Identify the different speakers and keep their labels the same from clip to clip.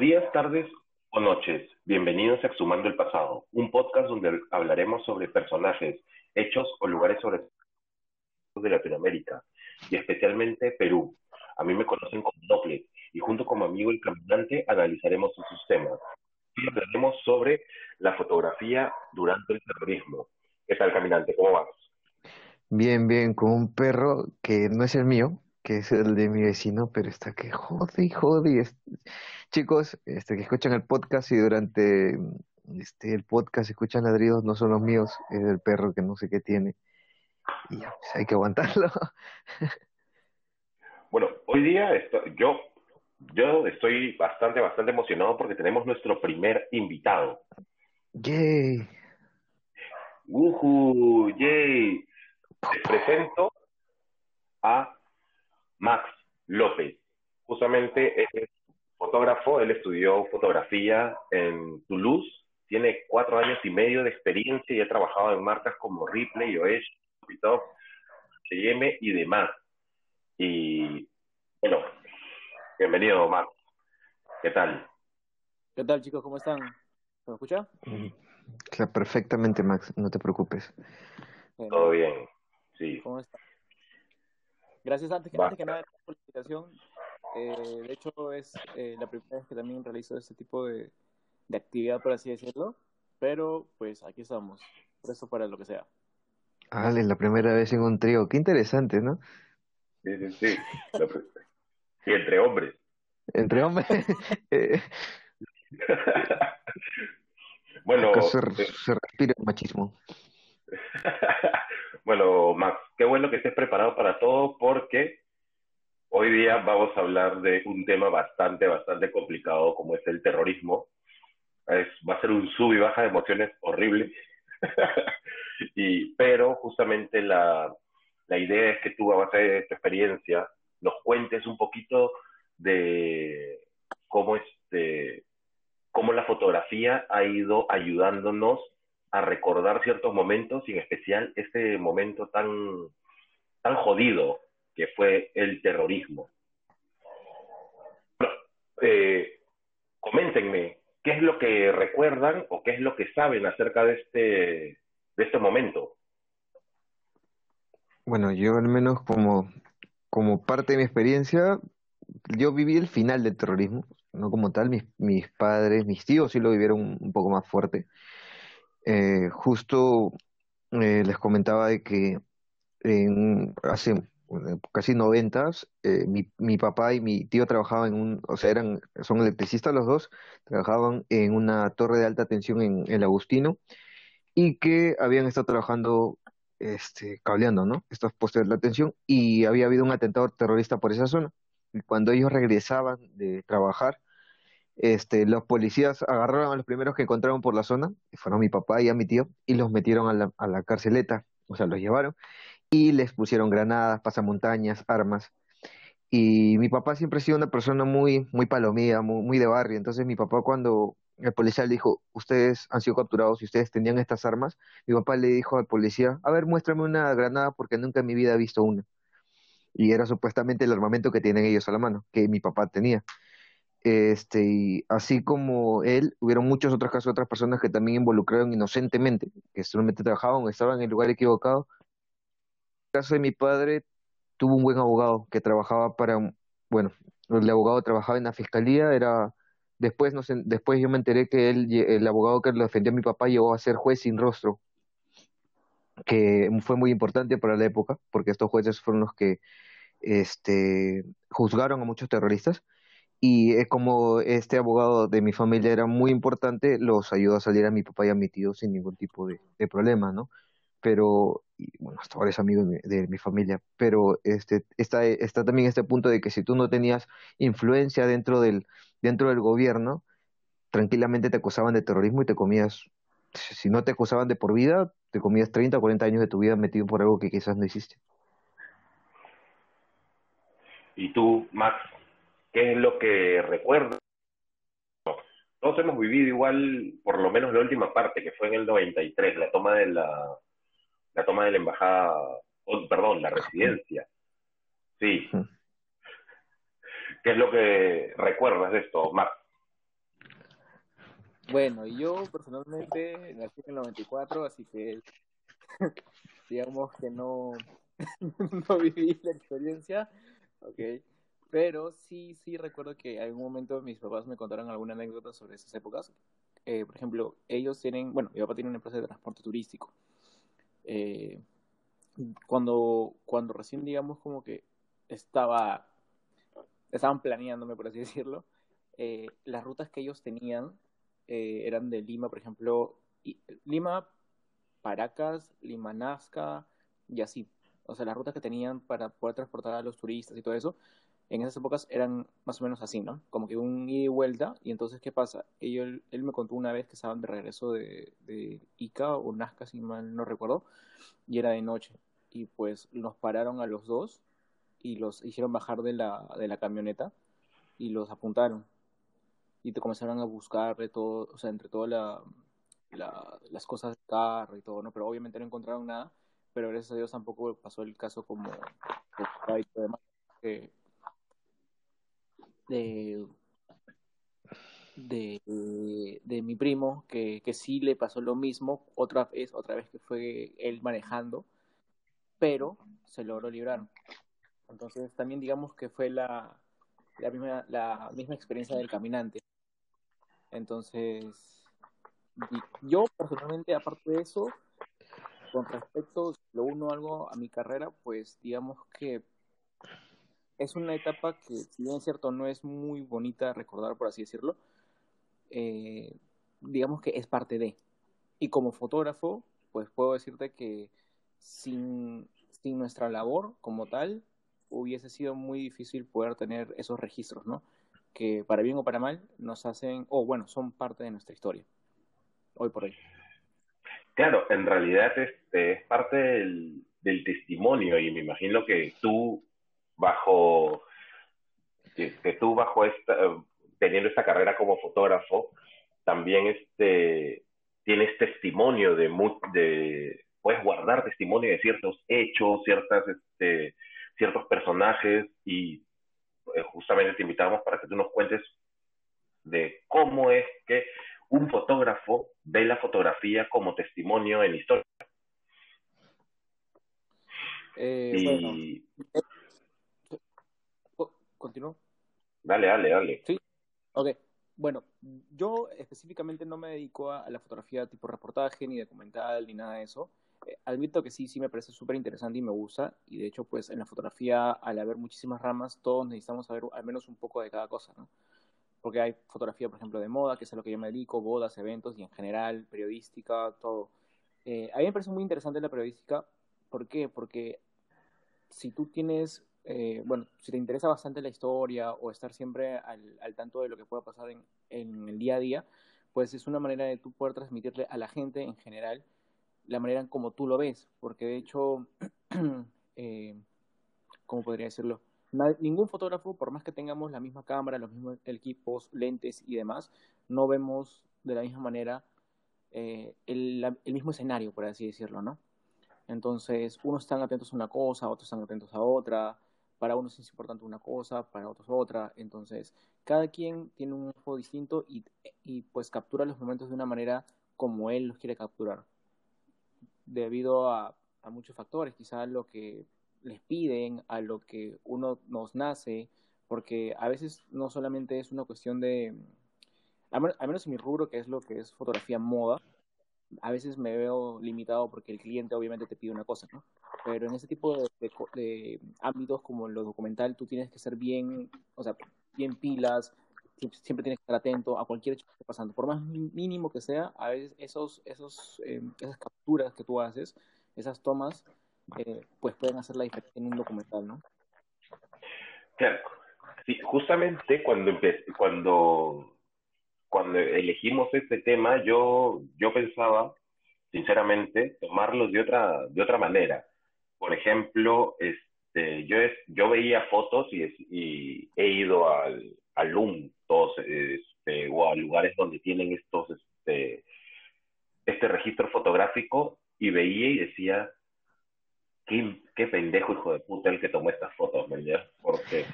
Speaker 1: Días, tardes o noches. Bienvenidos a Exhumando el Pasado, un podcast donde hablaremos sobre personajes, hechos o lugares sobre de Latinoamérica y especialmente Perú. A mí me conocen como Doble y junto con mi amigo el caminante analizaremos sus temas. Y hablaremos sobre la fotografía durante el terrorismo. ¿Qué tal, caminante? ¿Cómo vas?
Speaker 2: Bien, bien, con un perro que no es el mío, que es el de mi vecino, pero está que jode y jode. Chicos, este, que escuchan el podcast y durante este, el podcast escuchan ladridos, no son los míos, es el perro que no sé qué tiene. Y ya, pues hay que aguantarlo.
Speaker 1: Bueno, hoy día estoy, yo, yo estoy bastante, bastante emocionado porque tenemos nuestro primer invitado.
Speaker 2: Yay.
Speaker 1: Uhu, yay. Te presento a Max López. Justamente es fotógrafo, él estudió fotografía en Toulouse, tiene cuatro años y medio de experiencia y ha trabajado en marcas como Ripley, Oesh, Pitop, H&M y demás. Y bueno, bienvenido Max. ¿Qué tal?
Speaker 3: ¿Qué tal chicos? ¿Cómo están? ¿Me escucha?
Speaker 2: Claro, perfectamente, Max, no te preocupes.
Speaker 3: Bueno,
Speaker 1: Todo bien, sí.
Speaker 3: ¿Cómo están? Gracias antes que, antes que nada por la invitación. Eh, de hecho, es eh, la primera vez que también realizo este tipo de, de actividad, por así decirlo. Pero pues aquí estamos, presto para lo que sea.
Speaker 2: Ale, la primera vez en un trío, qué interesante, ¿no?
Speaker 1: Sí, sí, sí. Y entre hombres.
Speaker 2: Entre hombres. eh,
Speaker 1: bueno,
Speaker 2: se,
Speaker 1: eh,
Speaker 2: se respira el machismo.
Speaker 1: bueno, Max, qué bueno que estés preparado para todo porque hoy día vamos a hablar de un tema bastante, bastante complicado como es el terrorismo. Va a ser un sub y baja de emociones horrible. y, pero justamente la, la idea es que tú, a base de tu experiencia, nos cuentes un poquito de cómo este cómo la fotografía ha ido ayudándonos a recordar ciertos momentos y en especial este momento tan tan jodido que fue el terrorismo. Eh, coméntenme qué es lo que recuerdan o qué es lo que saben acerca de este de este momento.
Speaker 2: Bueno, yo al menos como, como parte de mi experiencia, yo viví el final del terrorismo, no como tal, mis, mis padres, mis tíos sí lo vivieron un poco más fuerte. Eh, justo eh, les comentaba de que en, hace bueno, casi noventas, eh, mi, mi papá y mi tío trabajaban en un, o sea, eran, son electricistas los dos, trabajaban en una torre de alta tensión en el Agustino y que habían estado trabajando, este, cableando, ¿no? Estos postes de la tensión y había habido un atentado terrorista por esa zona. Y cuando ellos regresaban de trabajar, este, los policías agarraron a los primeros que encontraron por la zona, fueron mi papá y a mi tío, y los metieron a la, a la carceleta, o sea, los llevaron, y les pusieron granadas, pasamontañas, armas. Y mi papá siempre ha sido una persona muy, muy palomía, muy, muy de barrio. Entonces mi papá cuando el policía le dijo, ustedes han sido capturados y ustedes tenían estas armas, mi papá le dijo al policía, a ver, muéstrame una granada porque nunca en mi vida he visto una. Y era supuestamente el armamento que tienen ellos a la mano, que mi papá tenía. Este, y así como él, hubieron muchos otros casos de otras personas que también involucraron inocentemente, que solamente trabajaban estaban en el lugar equivocado. El caso de mi padre, tuvo un buen abogado que trabajaba para, bueno, el abogado trabajaba en la fiscalía, era, después, no sé, después yo me enteré que él, el abogado que lo defendió a mi papá llegó a ser juez sin rostro, que fue muy importante para la época, porque estos jueces fueron los que, este, juzgaron a muchos terroristas. Y es como este abogado de mi familia era muy importante, los ayudó a salir a mi papá y a mi tío sin ningún tipo de, de problema, ¿no? Pero, y bueno, hasta ahora es amigo de mi, de mi familia, pero este, está, está también este punto de que si tú no tenías influencia dentro del, dentro del gobierno, tranquilamente te acusaban de terrorismo y te comías, si no te acusaban de por vida, te comías 30 o 40 años de tu vida metido por algo que quizás no hiciste.
Speaker 1: Y tú, Max, ¿qué es lo que recuerdas? Todos hemos vivido igual, por lo menos la última parte, que fue en el 93, la toma de la, la toma de la embajada, oh, perdón, la residencia. Sí. ¿Qué es lo que recuerdas de esto, Max?
Speaker 3: Bueno, yo personalmente nací en el 94, así que digamos que no, no viví la experiencia, ok. Pero sí, sí recuerdo que en algún momento mis papás me contaron alguna anécdota sobre esas épocas. Eh, por ejemplo, ellos tienen, bueno, mi papá tiene una empresa de transporte turístico. Eh, cuando, cuando recién, digamos, como que estaba, estaban planeándome, por así decirlo, eh, las rutas que ellos tenían eh, eran de Lima, por ejemplo, Lima, Paracas, Lima, Nazca y así. O sea, las rutas que tenían para poder transportar a los turistas y todo eso, en esas épocas eran más o menos así, ¿no? Como que un ida y vuelta. Y entonces, ¿qué pasa? Él, él me contó una vez que estaban de regreso de, Ica o Nazca, si mal no recuerdo, y era de noche. Y pues nos pararon a los dos y los hicieron bajar de la, de la camioneta y los apuntaron y te comenzaron a buscar de todo, o sea, entre todas la, las cosas del carro y todo, ¿no? Pero obviamente no encontraron nada, pero gracias a Dios tampoco pasó el caso como de, de, de, mi primo, que, que sí le pasó lo mismo, otra vez, otra vez que fue él manejando, pero se logró librar. Entonces también digamos que fue la, la misma, la misma experiencia del caminante. Entonces, yo personalmente, aparte de eso, con respecto, lo uno algo a mi carrera, pues digamos que es una etapa que, si bien es cierto, no es muy bonita recordar, por así decirlo, eh, digamos que es parte de. Y como fotógrafo, pues puedo decirte que sin, sin nuestra labor como tal, hubiese sido muy difícil poder tener esos registros, ¿no? que para bien o para mal nos hacen, o bueno, son parte de nuestra historia, hoy por hoy.
Speaker 1: Claro, en realidad este, es parte del, testimonio y me imagino que tú bajo, que, tú bajo esta, teniendo esta carrera como fotógrafo, también este, tienes testimonio de, de puedes guardar testimonio de ciertos hechos, ciertas, este, ciertos personajes y eh, justamente te invitamos para que tú nos cuentes de cómo es que un fotógrafo ve la fotografía como testimonio en historia.
Speaker 3: Eh, y... ¿Continúo?
Speaker 1: Dale, dale, dale.
Speaker 3: Sí, ok. Bueno, yo específicamente no me dedico a la fotografía tipo reportaje, ni documental, ni nada de eso. Eh, admito que sí, sí me parece súper interesante y me gusta. Y de hecho, pues en la fotografía, al haber muchísimas ramas, todos necesitamos saber al menos un poco de cada cosa, ¿no? Porque hay fotografía, por ejemplo, de moda, que es a lo que yo me dedico, bodas, eventos y en general, periodística, todo. Eh, a mí me parece muy interesante la periodística. ¿Por qué? Porque si tú tienes, eh, bueno, si te interesa bastante la historia o estar siempre al, al tanto de lo que pueda pasar en, en el día a día, pues es una manera de tú poder transmitirle a la gente en general la manera en como tú lo ves, porque de hecho, eh, ¿cómo podría decirlo? ningún fotógrafo, por más que tengamos la misma cámara, los mismos equipos, lentes y demás, no vemos de la misma manera eh, el, mismo escenario, por así decirlo, ¿no? Entonces, unos están atentos a una cosa, otros están atentos a otra, para unos es importante una cosa, para otros otra, entonces, cada quien tiene un ojo distinto y, pues captura los momentos de una manera como él los quiere capturar debido a, muchos factores, quizás lo que les piden, a lo que uno nos nace, porque a veces no solamente es una cuestión de, al menos en mi rubro, que es lo que es fotografía moda, a veces me veo limitado porque el cliente obviamente te pide una cosa, ¿no? Pero en ese tipo de, de ámbitos como lo documental, tú tienes que ser bien, o sea, bien pilas, siempre tienes que estar atento a cualquier hecho que esté pasando. Por más mínimo que sea, a veces esos, esos, eh, esas capturas que tú haces, esas tomas, eh, pues pueden hacer la diferencia en un documental, ¿no?
Speaker 1: Claro. Justamente cuando cuando cuando elegimos este tema, yo yo pensaba, sinceramente, tomarlos de otra de otra manera. Por ejemplo, este, yo es, yo veía fotos y, y he ido al, al LUM este, o a lugares donde tienen estos, este, este registro fotográfico y veía y decía, qué, qué pendejo hijo de puta el que tomó estas fotos, ¿verdad? Porque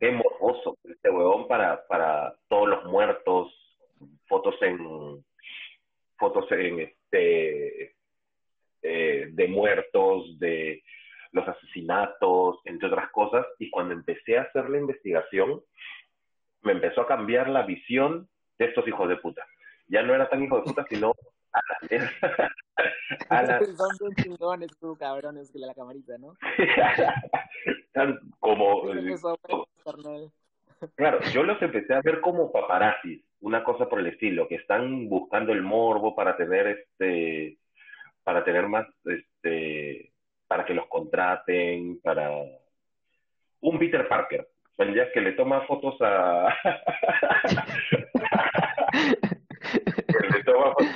Speaker 1: qué morboso este huevón para, para todos los muertos, fotos en, fotos en este eh, de muertos, de los asesinatos, entre otras cosas, y cuando empecé a hacer la investigación, me empezó a cambiar la visión de estos hijos de puta. Ya no era tan hijo de puta, sino a
Speaker 3: a. Son chingones tú, cabrones, que la camarita, ¿no?
Speaker 1: Tan como... Claro, yo los empecé a ver como paparazzis, una cosa por el estilo, que están buscando el morbo para tener este, para tener más, este, para que los contraten, para un Peter Parker, que le toma fotos a le toma fotos,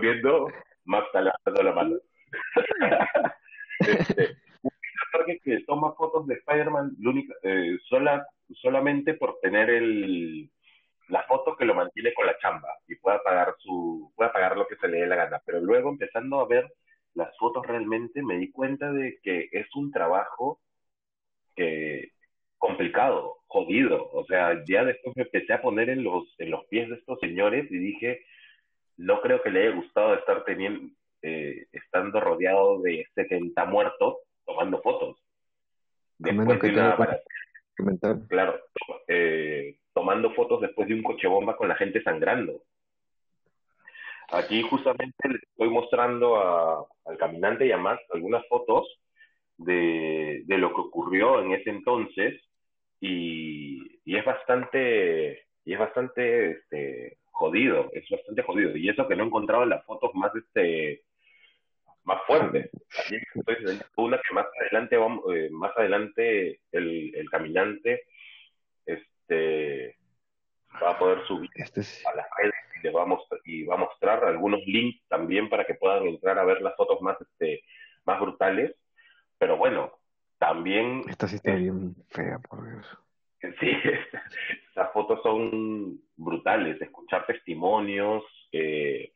Speaker 1: viendo más talando la mano. este, que toma fotos de Spider-Man eh, sola, solamente por tener el, la foto que lo mantiene con la chamba y pueda pagar su pueda pagar lo que se le dé la gana. Pero luego empezando a ver las fotos realmente me di cuenta de que es un trabajo que complicado, jodido. O sea, ya después me empecé a poner en los en los pies de estos señores y dije no creo que le haya gustado estar teniendo eh, estando rodeado de 70 muertos tomando fotos. Después de una claro, eh, tomando fotos después de un coche bomba con la gente sangrando. Aquí justamente les estoy mostrando a, al caminante y a Max algunas fotos de, de, lo que ocurrió en ese entonces y, y es bastante y es bastante este, jodido, es bastante jodido y eso que no he encontrado las fotos más este más fuerte. una que más adelante, eh, más adelante el, el caminante este, va a poder subir este a las redes y, les va a mostrar, y va a mostrar algunos links también para que puedan entrar a ver las fotos más, este, más brutales. Pero bueno, también...
Speaker 2: Esta sí está bien fea, por Dios.
Speaker 1: Sí, esas fotos son brutales, escuchar testimonios, eh,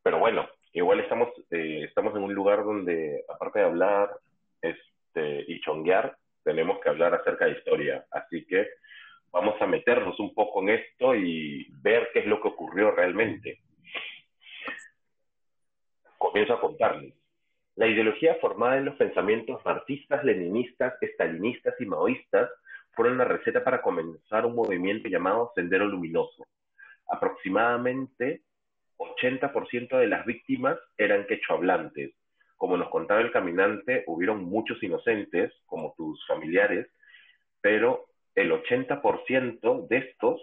Speaker 1: pero bueno, igual estamos, eh, estamos en un lugar donde, aparte de hablar este, y chonguear, tenemos que hablar acerca de historia. Así que vamos a meternos un poco en esto y ver qué es lo que ocurrió realmente. Comienzo a contarles. La ideología formada en los pensamientos marxistas, leninistas, estalinistas y maoístas fueron la receta para comenzar un movimiento llamado Sendero Luminoso. Aproximadamente 80% de las víctimas eran quechohablantes. Como nos contaba el caminante, hubieron muchos inocentes, como tus familiares, pero el 80% de estos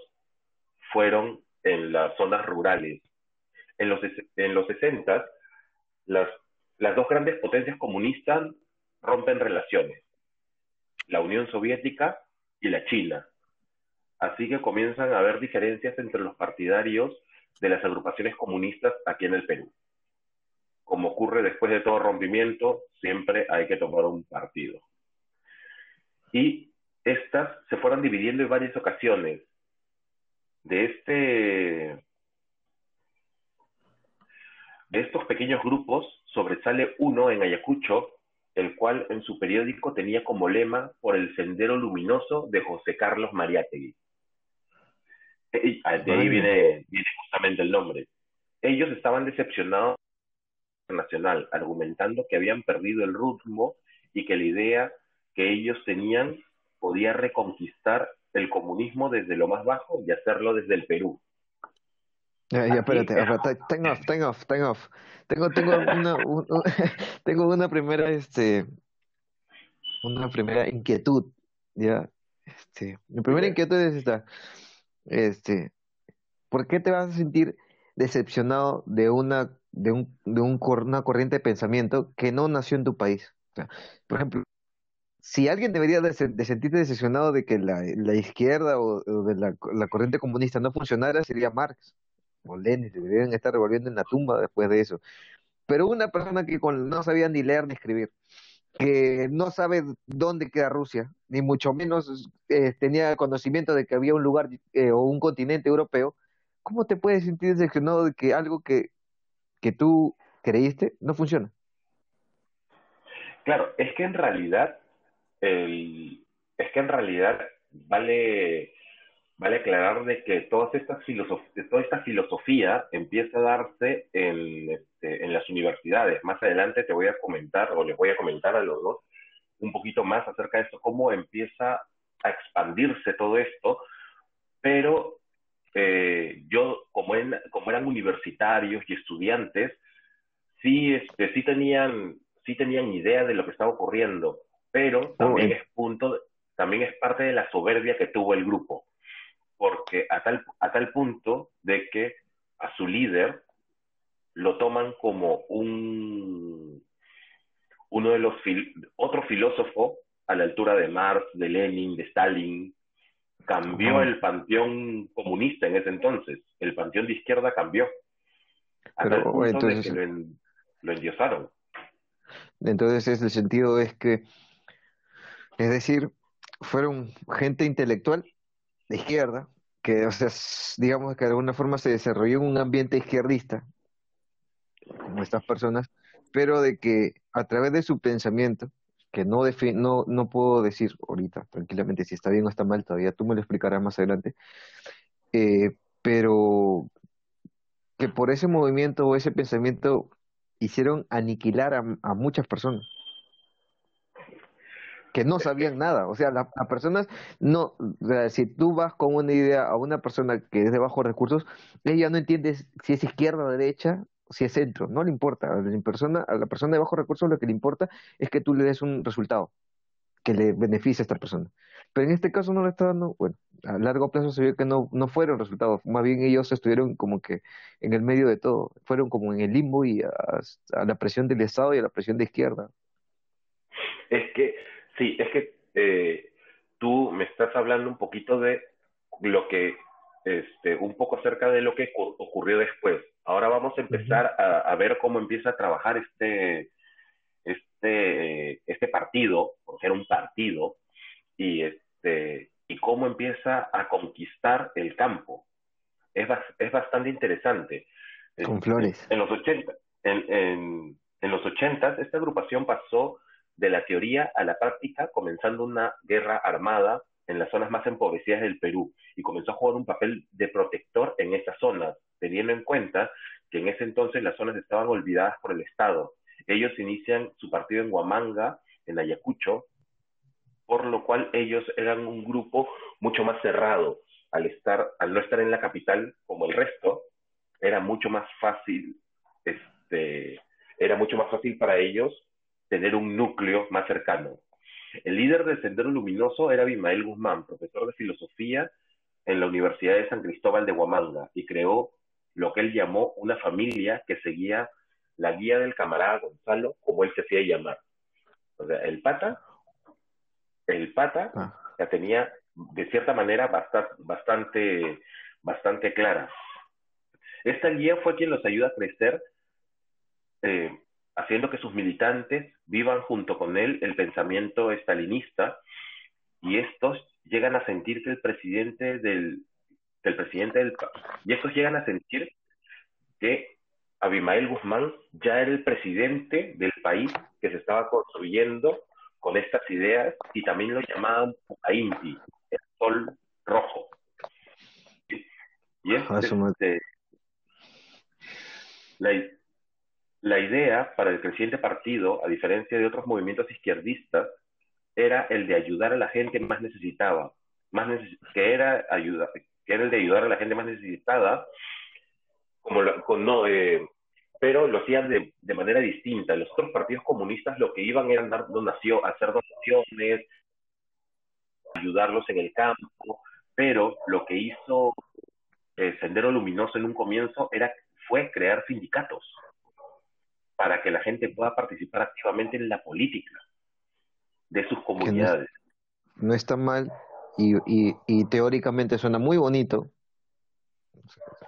Speaker 1: fueron en las zonas rurales. En los, en los 60, las, las dos grandes potencias comunistas rompen relaciones, la Unión Soviética y la China. Así que comienzan a haber diferencias entre los partidarios de las agrupaciones comunistas aquí en el Perú. Como ocurre después de todo rompimiento, siempre hay que tomar un partido. Y estas se fueron dividiendo en varias ocasiones. De este de estos pequeños grupos sobresale uno en Ayacucho, el cual en su periódico tenía como lema por el sendero luminoso de José Carlos Mariátegui. Ah, de ahí viene, justamente el nombre. Ellos estaban decepcionados nacional, argumentando que habían perdido el rumbo y que la idea que ellos tenían podía reconquistar el comunismo desde lo más bajo y hacerlo desde el Perú.
Speaker 2: Ya, ya, espérate, tengo off, tengo off, tengo off. Tengo, tengo una, tengo una primera, este, una primera inquietud, ya. Este, mi primera inquietud es esta este, ¿por qué te vas a sentir decepcionado de una de un, de un, una corriente de pensamiento que no nació en tu país? por ejemplo, si alguien debería de, sentirte decepcionado de que la, la izquierda o, de la, la, corriente comunista no funcionara, sería Marx o Lenin, deberían estar revolviendo en la tumba después de eso. Pero una persona que con, no sabía ni leer ni escribir, que no sabe dónde queda Rusia, ni mucho menos eh, tenía conocimiento de que había un lugar eh, o un continente europeo, ¿cómo te puedes sentir decepcionado de que algo que, que tú creíste no funciona?
Speaker 1: Claro, es que en realidad, el, es que en realidad vale, vale aclarar de que todas estas toda esta filosofía empieza a darse en, este, en las universidades. Más adelante te voy a comentar, o les voy a comentar a los dos, un poquito más acerca de esto, cómo empieza a expandirse todo esto, pero eh, yo, como, como eran universitarios y estudiantes, sí, este, sí, tenían, sí tenían idea de lo que estaba ocurriendo, pero también es punto, también es parte de la soberbia que tuvo el grupo, porque a tal, a tal punto de que a su líder lo toman como un uno de los otro filósofo a la altura de Marx, de Lenin, de Stalin, cambió el panteón comunista en ese entonces. El panteón de izquierda cambió. Pero, entonces, lo, endiosaron.
Speaker 2: Entonces, el sentido es que, es decir, fueron gente intelectual de izquierda, que, o sea, digamos que de alguna forma se desarrolló en un ambiente izquierdista, como estas personas, pero de que a través de su pensamiento, que no, no, no puedo decir ahorita tranquilamente si está bien o está mal, todavía tú me lo explicarás más adelante, eh, pero que por ese movimiento o ese pensamiento hicieron aniquilar a, muchas personas que no sabían nada. O sea, las personas no, si tú vas con una idea a una persona que es de bajos recursos, ella no entiende si es izquierda o derecha, si es centro, no le importa. A la persona, a la persona de bajos recursos lo que le importa es que tú le des un resultado que le beneficie a esta persona. Pero en este caso no le está dando, bueno, a largo plazo se vio que no, no fueron resultados, más bien ellos estuvieron como que en el medio de todo, fueron como en el limbo y a, la presión del Estado y a la presión de izquierda.
Speaker 1: Es que, sí, es que eh, tú me estás hablando un poquito de lo que, este, un poco acerca de lo que ocurrió después. Ahora vamos a empezar a, ver cómo empieza a trabajar este, este, este partido, por ser un partido, y, este, y cómo empieza a conquistar el campo. Es, es bastante interesante.
Speaker 2: Con flores.
Speaker 1: En los 80, en, en, en los 80 esta agrupación pasó de la teoría a la práctica, comenzando una guerra armada en las zonas más empobrecidas del Perú y comenzó a jugar un papel de protector en esas zonas, teniendo en cuenta que en ese entonces las zonas estaban olvidadas por el Estado. Ellos inician su partido en Huamanga, en Ayacucho, por lo cual ellos eran un grupo mucho más cerrado. Al, estar, al no estar en la capital como el resto, era mucho más fácil, este, era mucho más fácil para ellos tener un núcleo más cercano. El líder del Sendero Luminoso era Abimael Guzmán, profesor de filosofía en la Universidad de San Cristóbal de Huamanga, y creó lo que él llamó una familia que seguía la guía del camarada Gonzalo, como él se hacía llamar. O sea, el pata, el pata ah. la tenía de cierta manera bastante, bastante, bastante clara. Esta guía fue quien los ayuda a crecer eh, haciendo que sus militantes vivan junto con él el pensamiento estalinista y estos llegan a sentir que el presidente del, del presidente del y estos llegan a sentir que Abimael Guzmán ya era el presidente del país que se estaba construyendo con estas ideas y también lo llamaban Pucainti, el sol rojo. Y es ah, este, la, la idea para el creciente partido, a diferencia de otros movimientos izquierdistas, era el de ayudar a la gente más necesitada, más que era ayuda, que era el de ayudar a la gente más necesitada, como con, no, eh, pero lo hacían de, manera distinta. Los otros partidos comunistas lo que iban era dar donación, hacer donaciones, ayudarlos en el campo, pero lo que hizo el Sendero Luminoso en un comienzo era fue crear sindicatos para que la gente pueda participar activamente en la política de sus comunidades.
Speaker 2: No, está mal y, y, teóricamente suena muy bonito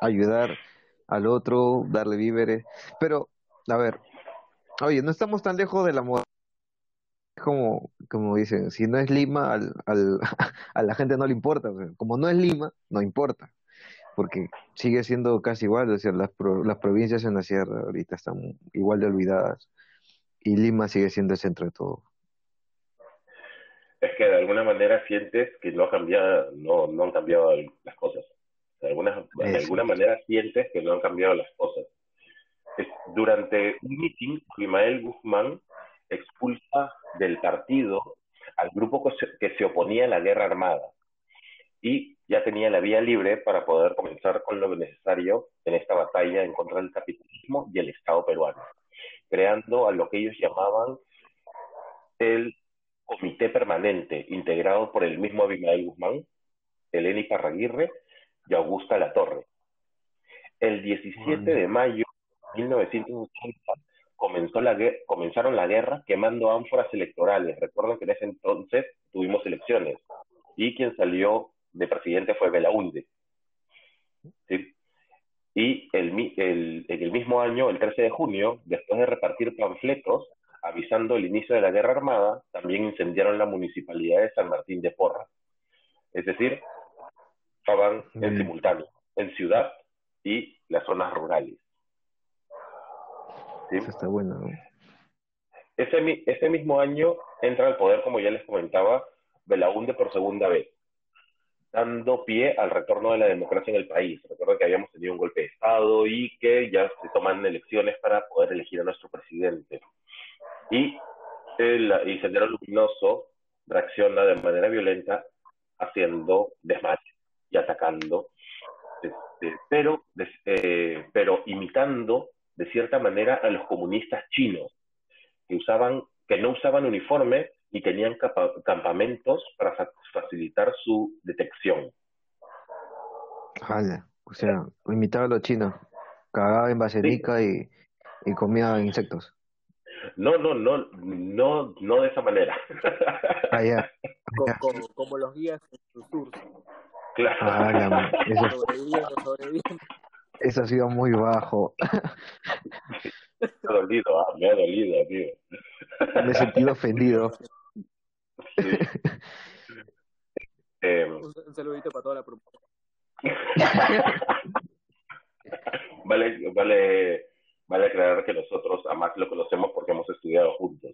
Speaker 2: ayudar al otro, darle víveres, pero a ver, oye, no estamos tan lejos de la moda como, como dicen, si no es Lima, al, al, a la gente no le importa. como no es Lima, no importa porque sigue siendo casi igual, o sea, las, las provincias en la sierra ahorita están igual de olvidadas y Lima sigue siendo el centro de todo.
Speaker 1: es que de alguna manera sientes que no, ha cambiado, no, no han cambiado las cosas. De alguna, de alguna manera sientes que no han cambiado las cosas. Durante un meeting, Ismael Guzmán expulsa del partido al grupo que se, oponía a la guerra armada y ya tenía la vía libre para poder comenzar con lo necesario en esta batalla en contra del capitalismo y el Estado peruano, creando a lo que ellos llamaban el Comité Permanente, integrado por el mismo Abimael Guzmán, Eleni Parraguirre y Augusta Latorre. El 17 de mayo de 1980 comenzó la, comenzaron la guerra quemando ánforas electorales. Recuerden que en ese entonces tuvimos elecciones y quien salió de presidente fue Belaunde. Y el, el, en el mismo año, el 13 de junio, después de repartir panfletos avisando el inicio de la guerra armada, también incendiaron la municipalidad de San Martín de Porra. Es decir, estaban en simultáneo, en ciudad y las zonas rurales.
Speaker 2: Eso está bueno.
Speaker 1: Ese, ese mismo año entra al poder, como ya les comentaba, Belaunde por segunda vez, dando pie al retorno de la democracia en el país. Recuerden que habíamos tenido un golpe de Estado y que ya se toman elecciones para poder elegir a nuestro presidente. Y el Luminoso reacciona de manera violenta haciendo desmache y atacando, este, pero, eh, pero imitando de cierta manera a los comunistas chinos, que, usaban, que no usaban uniforme y tenían campamentos para facilitar su detección.
Speaker 2: Jale, o sea, imitaba a los chinos, cagaba en baserica y, y comía insectos.
Speaker 1: No, no, no, no, no de esa manera.
Speaker 2: Ah, ya.
Speaker 3: Como, como, los guías en sus tours.
Speaker 1: Claro.
Speaker 2: Ah, eso, eso ha sido muy bajo.
Speaker 1: Me ha dolido, ah, me ha dolido, tío.
Speaker 2: Me he sentido ofendido.
Speaker 1: Sí. Eh,
Speaker 3: un saludito para toda la promoción.
Speaker 1: vale, vale, vale aclarar que nosotros a Max lo conocemos porque hemos estudiado juntos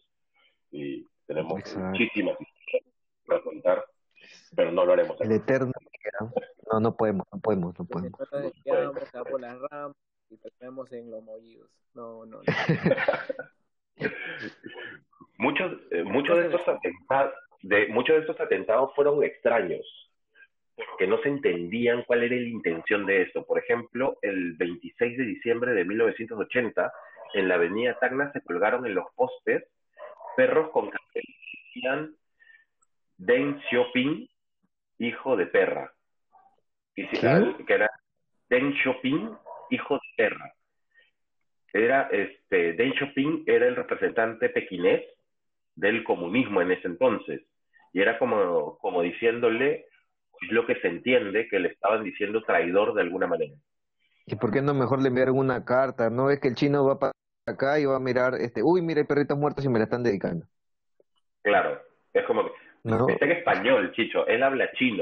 Speaker 1: y tenemos muchísimas historias para contar, pero no lo haremos.
Speaker 2: El eterno. No, no podemos, no podemos, no podemos.
Speaker 3: Por las ramas y terminamos en los mollidos. No, no. no.
Speaker 1: muchos, eh, muchos de estos atentados, de muchos de estos atentados fueron extraños, porque no se entendían cuál era la intención de esto. Por ejemplo, el 26 de diciembre de 1980, en la avenida Tacna se colgaron en los postes perros con carteles que decían Deng Xiaoping, hijo de perra. Y que era Deng Xiaoping, hijo de perra. Era este Deng Xiaoping era el representante pequinés del comunismo en ese entonces y era como como diciéndole lo que se entiende que le estaban diciendo traidor de alguna manera.
Speaker 2: ¿Y por qué no mejor le enviaron una carta? No es que el chino va para acá y va a mirar, este, uy, mira, hay perritos muertos y me la están dedicando.
Speaker 1: Claro, es como que está en español, Chicho, él habla chino.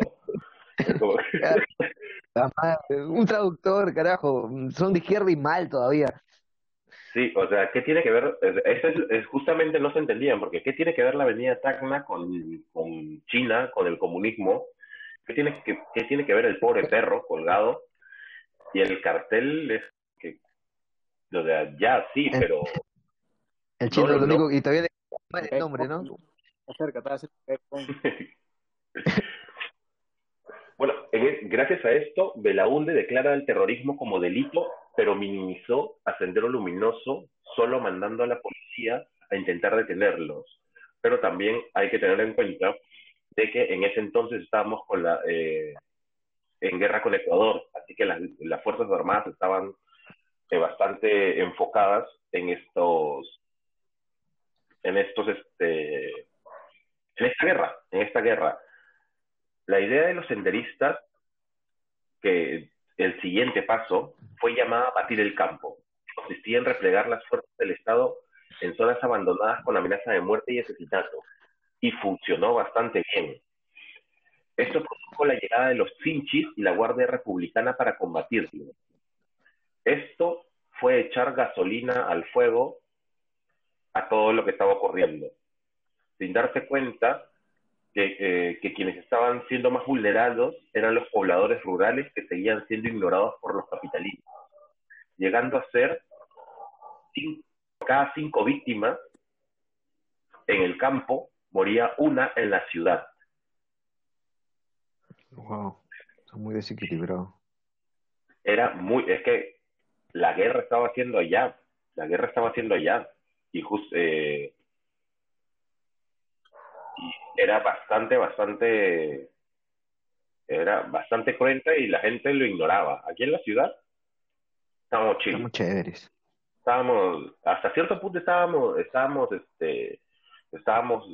Speaker 2: un traductor, carajo, son de izquierda y mal todavía.
Speaker 1: Sí, o sea, ¿qué tiene que ver? Eso es, justamente no se entendían, porque ¿qué tiene que ver la avenida Tacna con, con China, con el comunismo? ¿Qué tiene que, qué tiene que ver el pobre perro colgado? Y el cartel es que, o sea, ya sí, pero...
Speaker 2: El chino lo único, y todavía le el nombre, ¿no?
Speaker 1: Bueno, gracias a esto, Belaunde declara el terrorismo como delito, pero minimizó a Sendero Luminoso solo mandando a la policía a intentar detenerlos. Pero también hay que tener en cuenta de que en ese entonces estábamos con la, eh, en guerra con Ecuador, así que las, Fuerzas Armadas estaban eh, bastante enfocadas en estos, en estos, este, en esta guerra, en esta guerra. La idea de los senderistas, que el siguiente paso fue llamada a batir el campo. Consistía en replegar las fuerzas del Estado en zonas abandonadas con amenaza de muerte y asesinato. Y funcionó bastante bien. Esto produjo la llegada de los Sinchis y la Guardia Republicana para combatirlo. Esto fue echar gasolina al fuego a todo lo que estaba ocurriendo, sin darse cuenta que, eh, que quienes estaban siendo más vulnerados eran los pobladores rurales que seguían siendo ignorados por los capitalistas, llegando a ser cada cinco víctimas en el campo moría una en la ciudad.
Speaker 2: Wow, está muy desequilibrado.
Speaker 1: Era muy, es que la guerra estaba haciendo allá, la guerra estaba haciendo allá y justo eh, era bastante, bastante, era bastante cruenta y la gente lo ignoraba. Aquí en la ciudad estábamos chidos.
Speaker 2: Estamos chéveres.
Speaker 1: Estábamos, hasta cierto punto estábamos, estábamos, este, estábamos,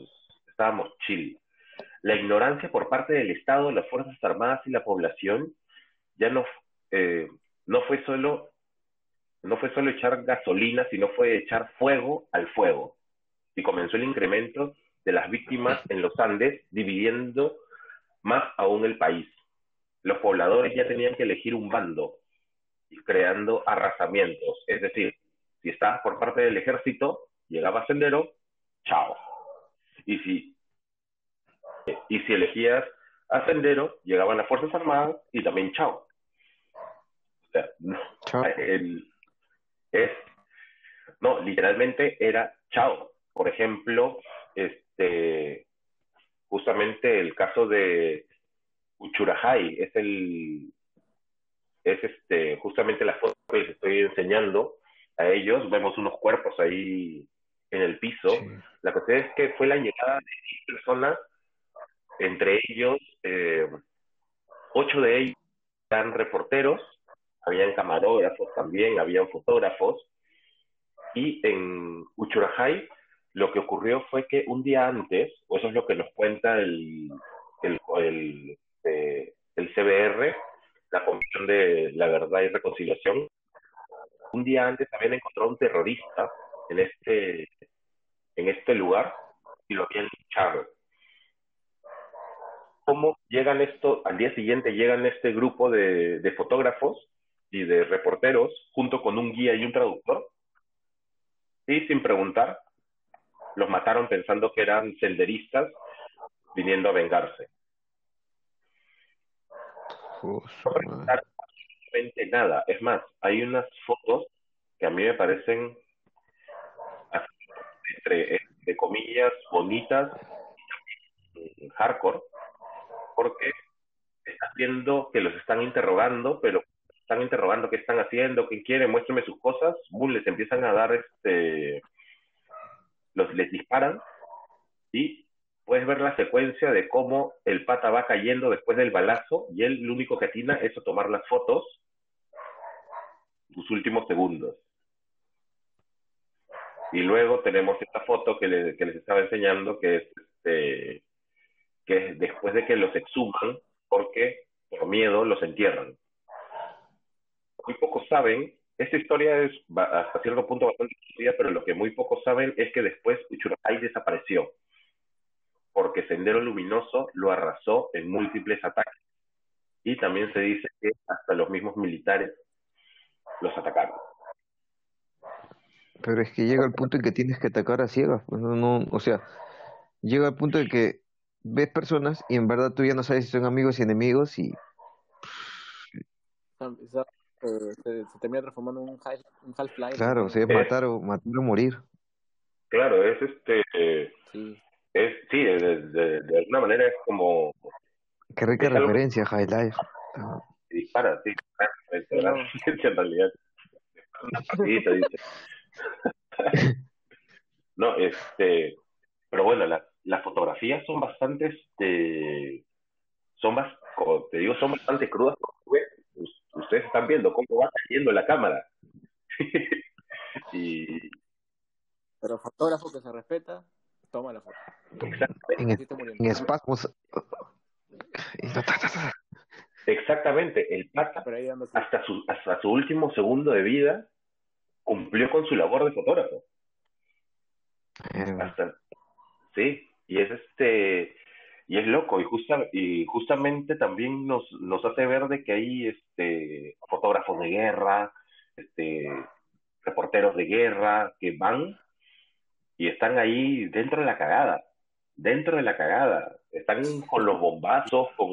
Speaker 1: estábamos chill. La ignorancia por parte del Estado, las Fuerzas Armadas y la población ya no, eh, no fue solo no fue solo echar gasolina, sino fue echar fuego al fuego. Y comenzó el incremento de las víctimas en los Andes, dividiendo más aún el país. Los pobladores ya tenían que elegir un bando, creando arrasamientos. Es decir, si estabas por parte del ejército, llegaba Sendero, chao. Y si, y si elegías a Sendero, llegaban las Fuerzas Armadas y también chao. O sea, chao. El, es, no, literalmente era chao. Por ejemplo, este, justamente el caso de Uchurajay es el, es este, justamente la foto que les estoy enseñando a ellos, vemos unos cuerpos ahí en el piso. La cuestión es que fue la llegada de 10 personas, entre ellos, eh, ocho de ellos eran reporteros, habían camarógrafos también, habían fotógrafos, y en Uchurajay lo que ocurrió fue que un día antes, o eso es lo que nos cuenta el, el, el, eh, el CBR, la Comisión de la Verdad y Reconciliación, un día antes habían encontrado un terrorista en este, en este lugar y lo habían luchado. ¿Cómo llegan esto? Al día siguiente llegan este grupo de, de fotógrafos y de reporteros junto con un guía y un traductor y sin preguntar los mataron pensando que eran senderistas viniendo a vengarse. no absolutamente nada. Es más, hay unas fotos que a mí me parecen, entre, de comillas, bonitas, hardcore, porque estás viendo que los están interrogando, pero están interrogando qué están haciendo, qué quieren, muéstrame sus cosas, boom, les empiezan a dar este los les disparan y puedes ver la secuencia de cómo el pata va cayendo después del balazo y él lo único que atina es tomar las fotos sus últimos segundos. Y luego tenemos esta foto que, les estaba enseñando, que es, este, que es después de que los exhuman, porque por miedo los entierran. Muy pocos saben esta historia es hasta cierto punto bastante conocida, pero lo que muy pocos saben es que después Uchurajay desapareció, porque Sendero Luminoso lo arrasó en múltiples ataques. Y también se dice que hasta los mismos militares los atacaron.
Speaker 2: Pero es que llega el punto en que tienes que atacar a ciegas. Pues, no, o sea, llega el punto en que ves personas y en verdad tú ya no sabes si son amigos y enemigos y
Speaker 3: se, termina transformando en un, Half-Life.
Speaker 2: claro, se debe matar o, matar o morir.
Speaker 1: Claro, es este. sí. Es, sí, de, de, alguna manera es como.
Speaker 2: Qué rica referencia, High Life.
Speaker 1: Dispara, sí. No. en realidad. no, este. Pero bueno, las, las fotografías son bastante. Este, son más, como te digo, son bastante crudas ustedes están viendo cómo va cayendo la cámara. y...
Speaker 3: Pero fotógrafo que se respeta, toma la foto.
Speaker 2: Exactamente. En, espasmos.
Speaker 1: Exactamente. El pata, hasta su, hasta su último segundo de vida, cumplió con su labor de fotógrafo. Eh, hasta, sí, y es este y es loco y, justa, y justamente también nos, nos hace ver de que hay este fotógrafos de guerra este reporteros de guerra que van y están ahí dentro de la cagada dentro de la cagada Están con los bombazos, con...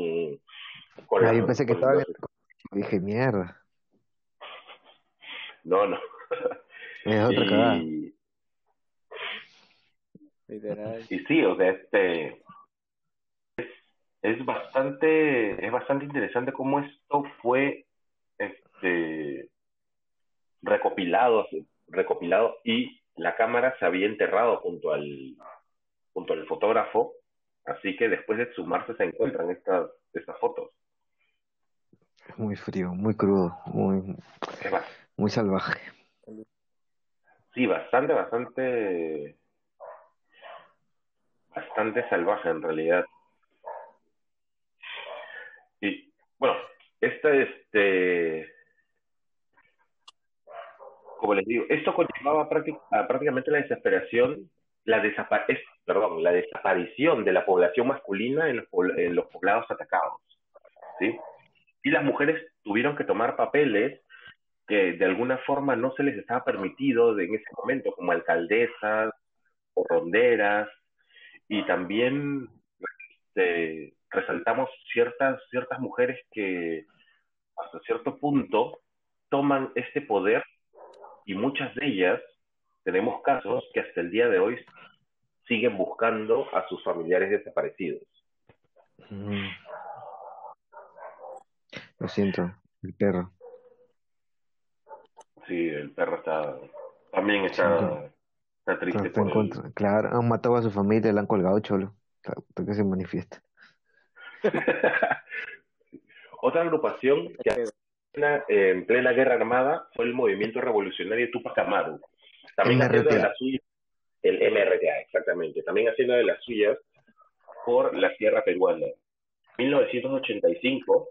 Speaker 2: con ah, yo pensé que estaban... Dije, mierda.
Speaker 1: No, no.
Speaker 2: Es otra cagada.
Speaker 1: Y sí, o sea, este es, es bastante es bastante interesante cómo esto fue este recopilado recopilado y la cámara se había enterrado junto al junto al fotógrafo, así que después de sumarse se encuentran estas estas fotos.
Speaker 2: Muy frío, muy crudo, muy muy salvaje.
Speaker 1: Sí, bastante, bastante bastante salvaje en realidad. Y bueno, esta este como les digo, esto conllevaba prácticamente la desesperación, la perdón, la desaparición de la población masculina en los, en los poblados atacados, ¿sí? Y las mujeres tuvieron que tomar papeles que de alguna forma no se les estaba permitido en ese momento, como alcaldesas o ronderas, y también este, resaltamos ciertas, ciertas mujeres que hasta cierto punto toman este poder y muchas de ellas tenemos casos que hasta el día de hoy siguen buscando a sus familiares desaparecidos. Mm.
Speaker 2: Lo siento, el perro.
Speaker 1: Sí, el perro está también está triste.
Speaker 2: Claro, han matado a su familia, le han colgado cholo. ¿Por qué se manifiesta?
Speaker 1: Otra agrupación que en plena guerra armada fue el movimiento revolucionario Tupac Amaru. También haciendo de las suyas, el MRTA, exactamente. También haciendo de las suyas por la sierra peruana. 1985,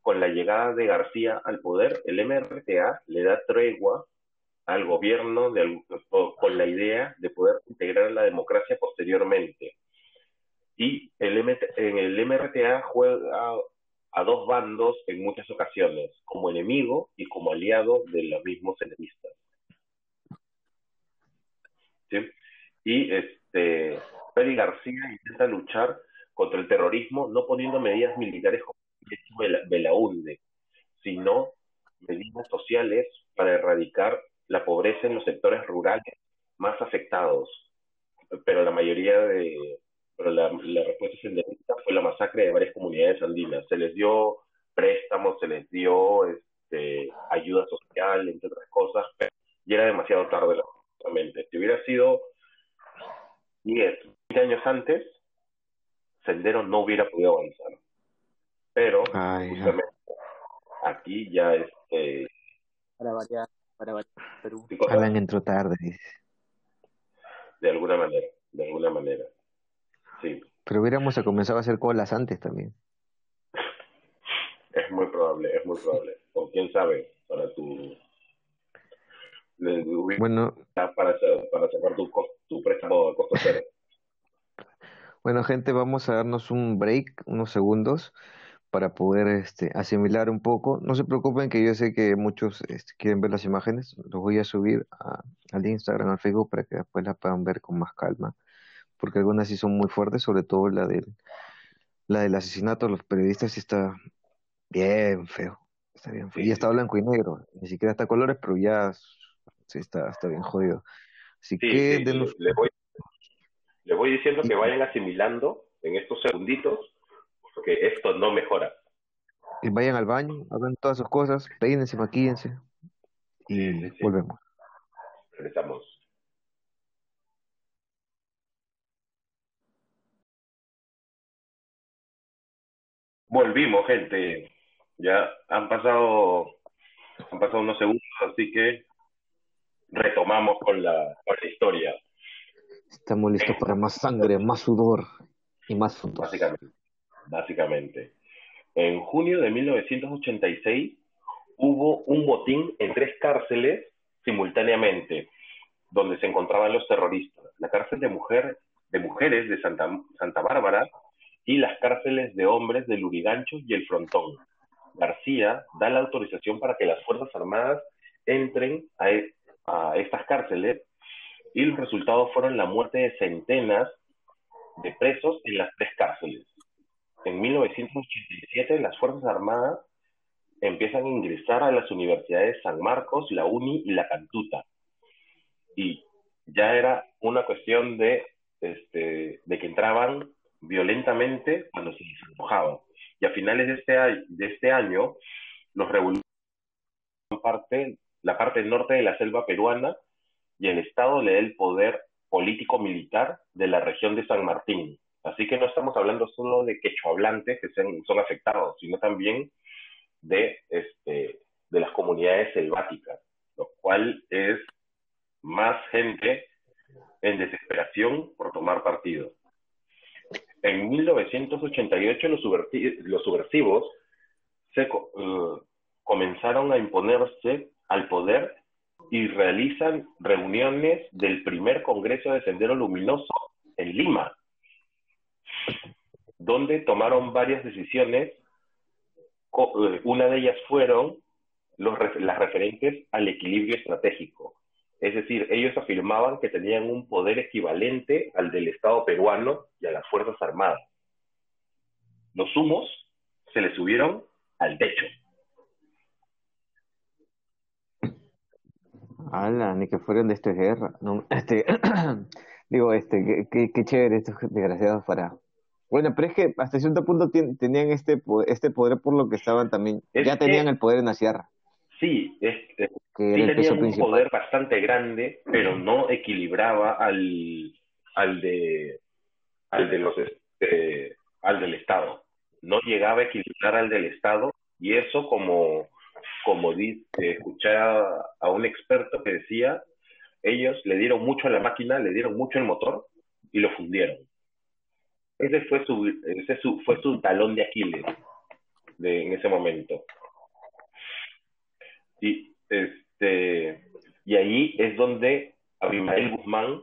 Speaker 1: con la llegada de García al poder, el MRTA le da tregua al gobierno de, con la idea de poder integrar la democracia posteriormente. Y el en el MRTA juega a dos bandos en muchas ocasiones, como enemigo y como aliado de los mismos enemistas. Y este, Peri García intenta luchar contra el terrorismo no poniendo medidas militares como la hunde, sino medidas sociales para erradicar la pobreza en los sectores rurales más afectados, pero la mayoría de, pero la, la respuesta fue la masacre de varias comunidades andinas. Se les dio préstamos, se les dio este, ayuda social, entre otras cosas, pero ya era demasiado tarde, lógicamente. Si hubiera sido 10, 20 años antes, Sendero no hubiera podido avanzar. Pero, justamente, aquí ya este...
Speaker 3: Para variar para
Speaker 2: Perú. Hablan entró tarde.
Speaker 1: De alguna manera, de alguna manera. Sí.
Speaker 2: Pero hubiéramos comenzado a hacer colas antes también.
Speaker 1: Es muy probable, es muy probable. O quién sabe, para tu.
Speaker 2: Bueno.
Speaker 1: Para, para sacar tu, tu préstamo a costo cero.
Speaker 2: Bueno, gente, vamos a darnos un break, unos segundos para poder este, asimilar un poco. No se preocupen que yo sé que muchos este, quieren ver las imágenes. Los voy a subir al Instagram, al Facebook, para que después las puedan ver con más calma. Porque algunas sí son muy fuertes, sobre todo la del, la del asesinato de los periodistas sí está bien feo. Está bien feo. Y está blanco y negro. Ni siquiera está colores, pero ya sí está, está bien jodido. Así que...
Speaker 1: les, voy, les voy diciendo que vayan asimilando en estos segunditos porque esto no mejora.
Speaker 2: Y vayan al baño, hagan todas sus cosas, peínense, maquíense y volvemos.
Speaker 1: Regresamos. Volvimos, gente. Ya han pasado, han pasado unos segundos, así que retomamos con la, con la historia.
Speaker 2: Estamos listos para más sangre, más sudor y más fotos.
Speaker 1: Básicamente básicamente. En junio de 1986 hubo un botín en tres cárceles simultáneamente, donde se encontraban los terroristas. La cárcel de, mujer, de mujeres de Santa, Santa Bárbara y las cárceles de hombres de Lurigancho y El Frontón. García da la autorización para que las Fuerzas Armadas entren a, a estas cárceles y los resultados fueron la muerte de centenas de presos en las tres cárceles. En 1987 las Fuerzas Armadas empiezan a ingresar a las universidades San Marcos, la UNI y la Cantuta. Y ya era una cuestión de, este, de que entraban violentamente cuando se les enojaban. Y a finales de este, de este año, los revolucionarios parte, la parte norte de la selva peruana y el Estado le da el poder político-militar de la región de San Martín. Así que no estamos hablando solo de quechohablantes que son, son afectados, sino también de, este, de las comunidades selváticas, lo cual es más gente en desesperación por tomar partido. En 1988 los, los subversivos se, uh, comenzaron a imponerse al poder y realizan reuniones del primer Congreso de Sendero Luminoso en Lima, donde tomaron varias decisiones. Eh, una de ellas fueron los, las referentes al equilibrio estratégico. Es decir, ellos afirmaban que tenían un poder equivalente al del Estado peruano y a las Fuerzas Armadas. Los humos se les subieron al techo.
Speaker 2: Ala, ni que fueran de esta guerra. No, este, digo, este, qué, chévere estos desgraciados para. Bueno, pero es que hasta cierto punto tenían este, este poder por lo que estaban también. ya tenían el poder en la sierra.
Speaker 1: Sí, es, que tenían un poder bastante grande, pero no equilibraba al, al de al de los este, al del Estado. No llegaba a equilibrar al del Estado y eso como como dice, escuché a, un experto que decía, ellos le dieron mucho a la máquina, le dieron mucho al motor y lo fundieron. Ese fue su, ese fue su talón de Aquiles de, en ese momento. Y, este, y ahí es donde Abimael Guzmán,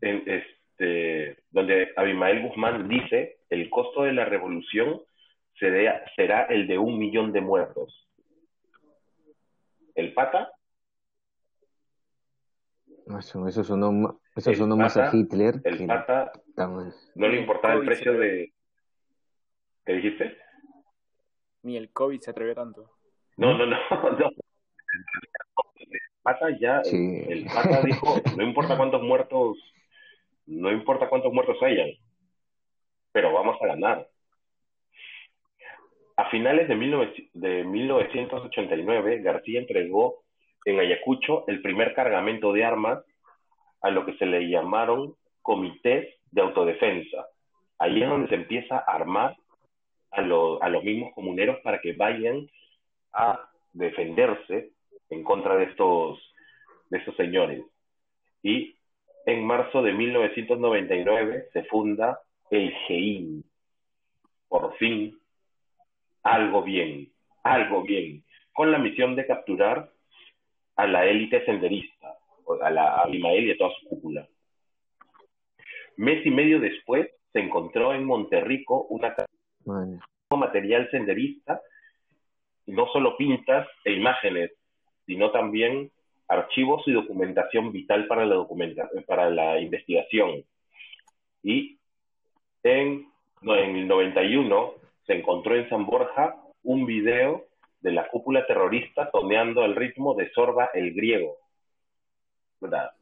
Speaker 1: este, donde Abimael Guzmán dice, el costo de la revolución será el de un millón de muertos el pata.
Speaker 2: Eso, eso sonó, eso sonó más a Hitler.
Speaker 1: El pata no le importaba el precio de... ¿Qué dijiste?
Speaker 3: Ni el COVID se atrevió tanto.
Speaker 1: No, no, no, no. El pata ya, el, pata dijo, no importa cuántos muertos, no importa cuántos muertos hayan, pero vamos a ganar. A finales de, 1989, García entregó en Ayacucho el primer cargamento de armas a lo que se le llamaron comités de autodefensa. Ahí es donde se empieza a armar a, a los mismos comuneros para que vayan a defenderse en contra de estos, de estos señores. Y en marzo de 1999 se funda el GEIN. Por fin algo bien, algo bien, con la misión de capturar a la élite senderista, a la Abimael y a toda su cúpula. Mes y medio después se encontró en Monterrico una material senderista, no solo pintas e imágenes, sino también archivos y documentación vital para la, para la investigación. Y en, en el 91 se encontró en San Borja un video de la cúpula terrorista toneando el ritmo de Sorba el griego. ¿Verdad?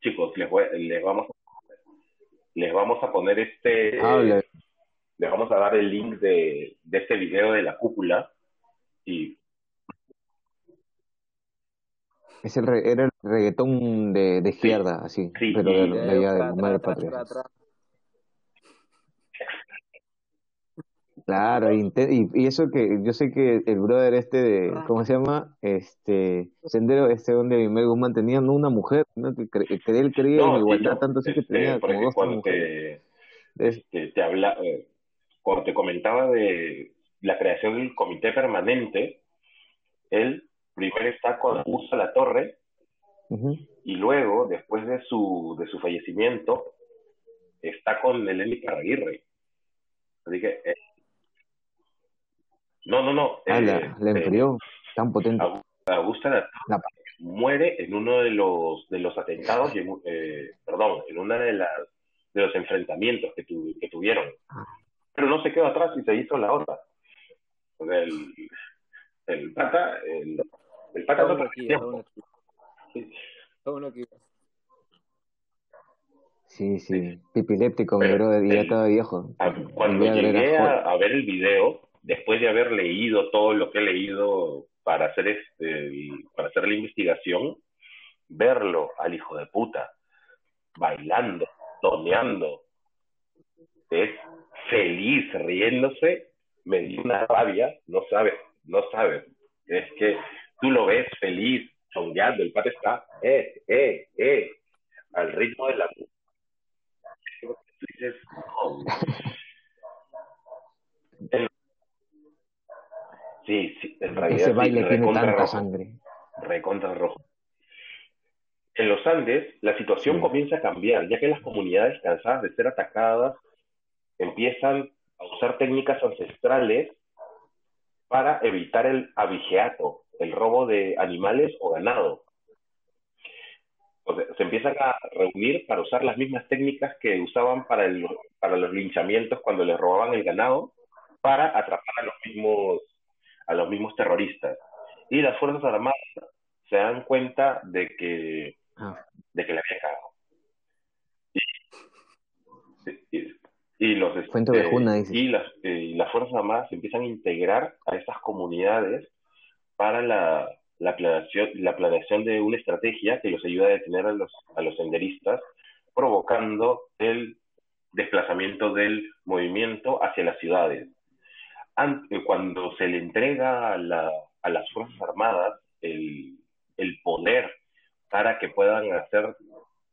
Speaker 1: Chicos, les, les, vamos, les vamos a poner este... les vamos a dar el link de, de este video de la cúpula y...
Speaker 2: Es el era el reggaetón de, de izquierda, así, pero de, allá de la madre patria. Claro, y, y, eso que yo sé que el brother este de, ah. ¿cómo se llama? Este, Sendero, este donde Miguel Guzmán tenía una mujer, ¿no? Que, él creía en igualdad, tanto así que este, tenía como dos
Speaker 1: cuando te, este, te habla, eh, cuando te comentaba de la creación del comité permanente, él primero está con Augusto La Torre y luego, después de su, de su fallecimiento, está con Eleni Carraguirre. Así que eh, no, no, no.
Speaker 2: Ah, la, eh, enfrió, tan potente.
Speaker 1: Augusta muere en uno de los de los atentados, eh, perdón, en una de las de los enfrentamientos que, que tuvieron. Ah. Pero no se quedó atrás y se hizo la otra. El, el pata, el, el pata no aquí,
Speaker 2: Sí, sí, pipiléptico, pero, ya estaba viejo.
Speaker 1: Cuando llegué a, ver el video, después de haber leído todo lo que he leído para hacer este para hacer la investigación, verlo al hijo de puta bailando, toneando, es feliz, riéndose, me dio una rabia, no sabes, no sabes. Es que tú lo ves feliz, chongueando, el padre está, eh, eh, eh, al ritmo de la música. dices, Sí, sí, en realidad.
Speaker 2: Ese baile tiene tanta sangre.
Speaker 1: Recontra rojo. En los Andes, la situación comienza a cambiar, ya que las comunidades cansadas de ser atacadas empiezan usar técnicas ancestrales para evitar el abigeato, el robo de animales o ganado. se empiezan a reunir para usar las mismas técnicas que usaban para, el, para los linchamientos cuando les robaban el ganado, para atrapar a los mismos, a los mismos terroristas. Y las Fuerzas Armadas se dan cuenta de que Ah. de que le había cagado. Y, los, este, y, las, eh, y las Fuerzas Armadas empiezan a integrar a estas comunidades para la, la, planeación, la planeación de una estrategia que los ayuda a detener a los, a los senderistas, provocando el desplazamiento del movimiento hacia las ciudades. cuando se le entrega a, la, a las Fuerzas Armadas el, el poder para que puedan hacer,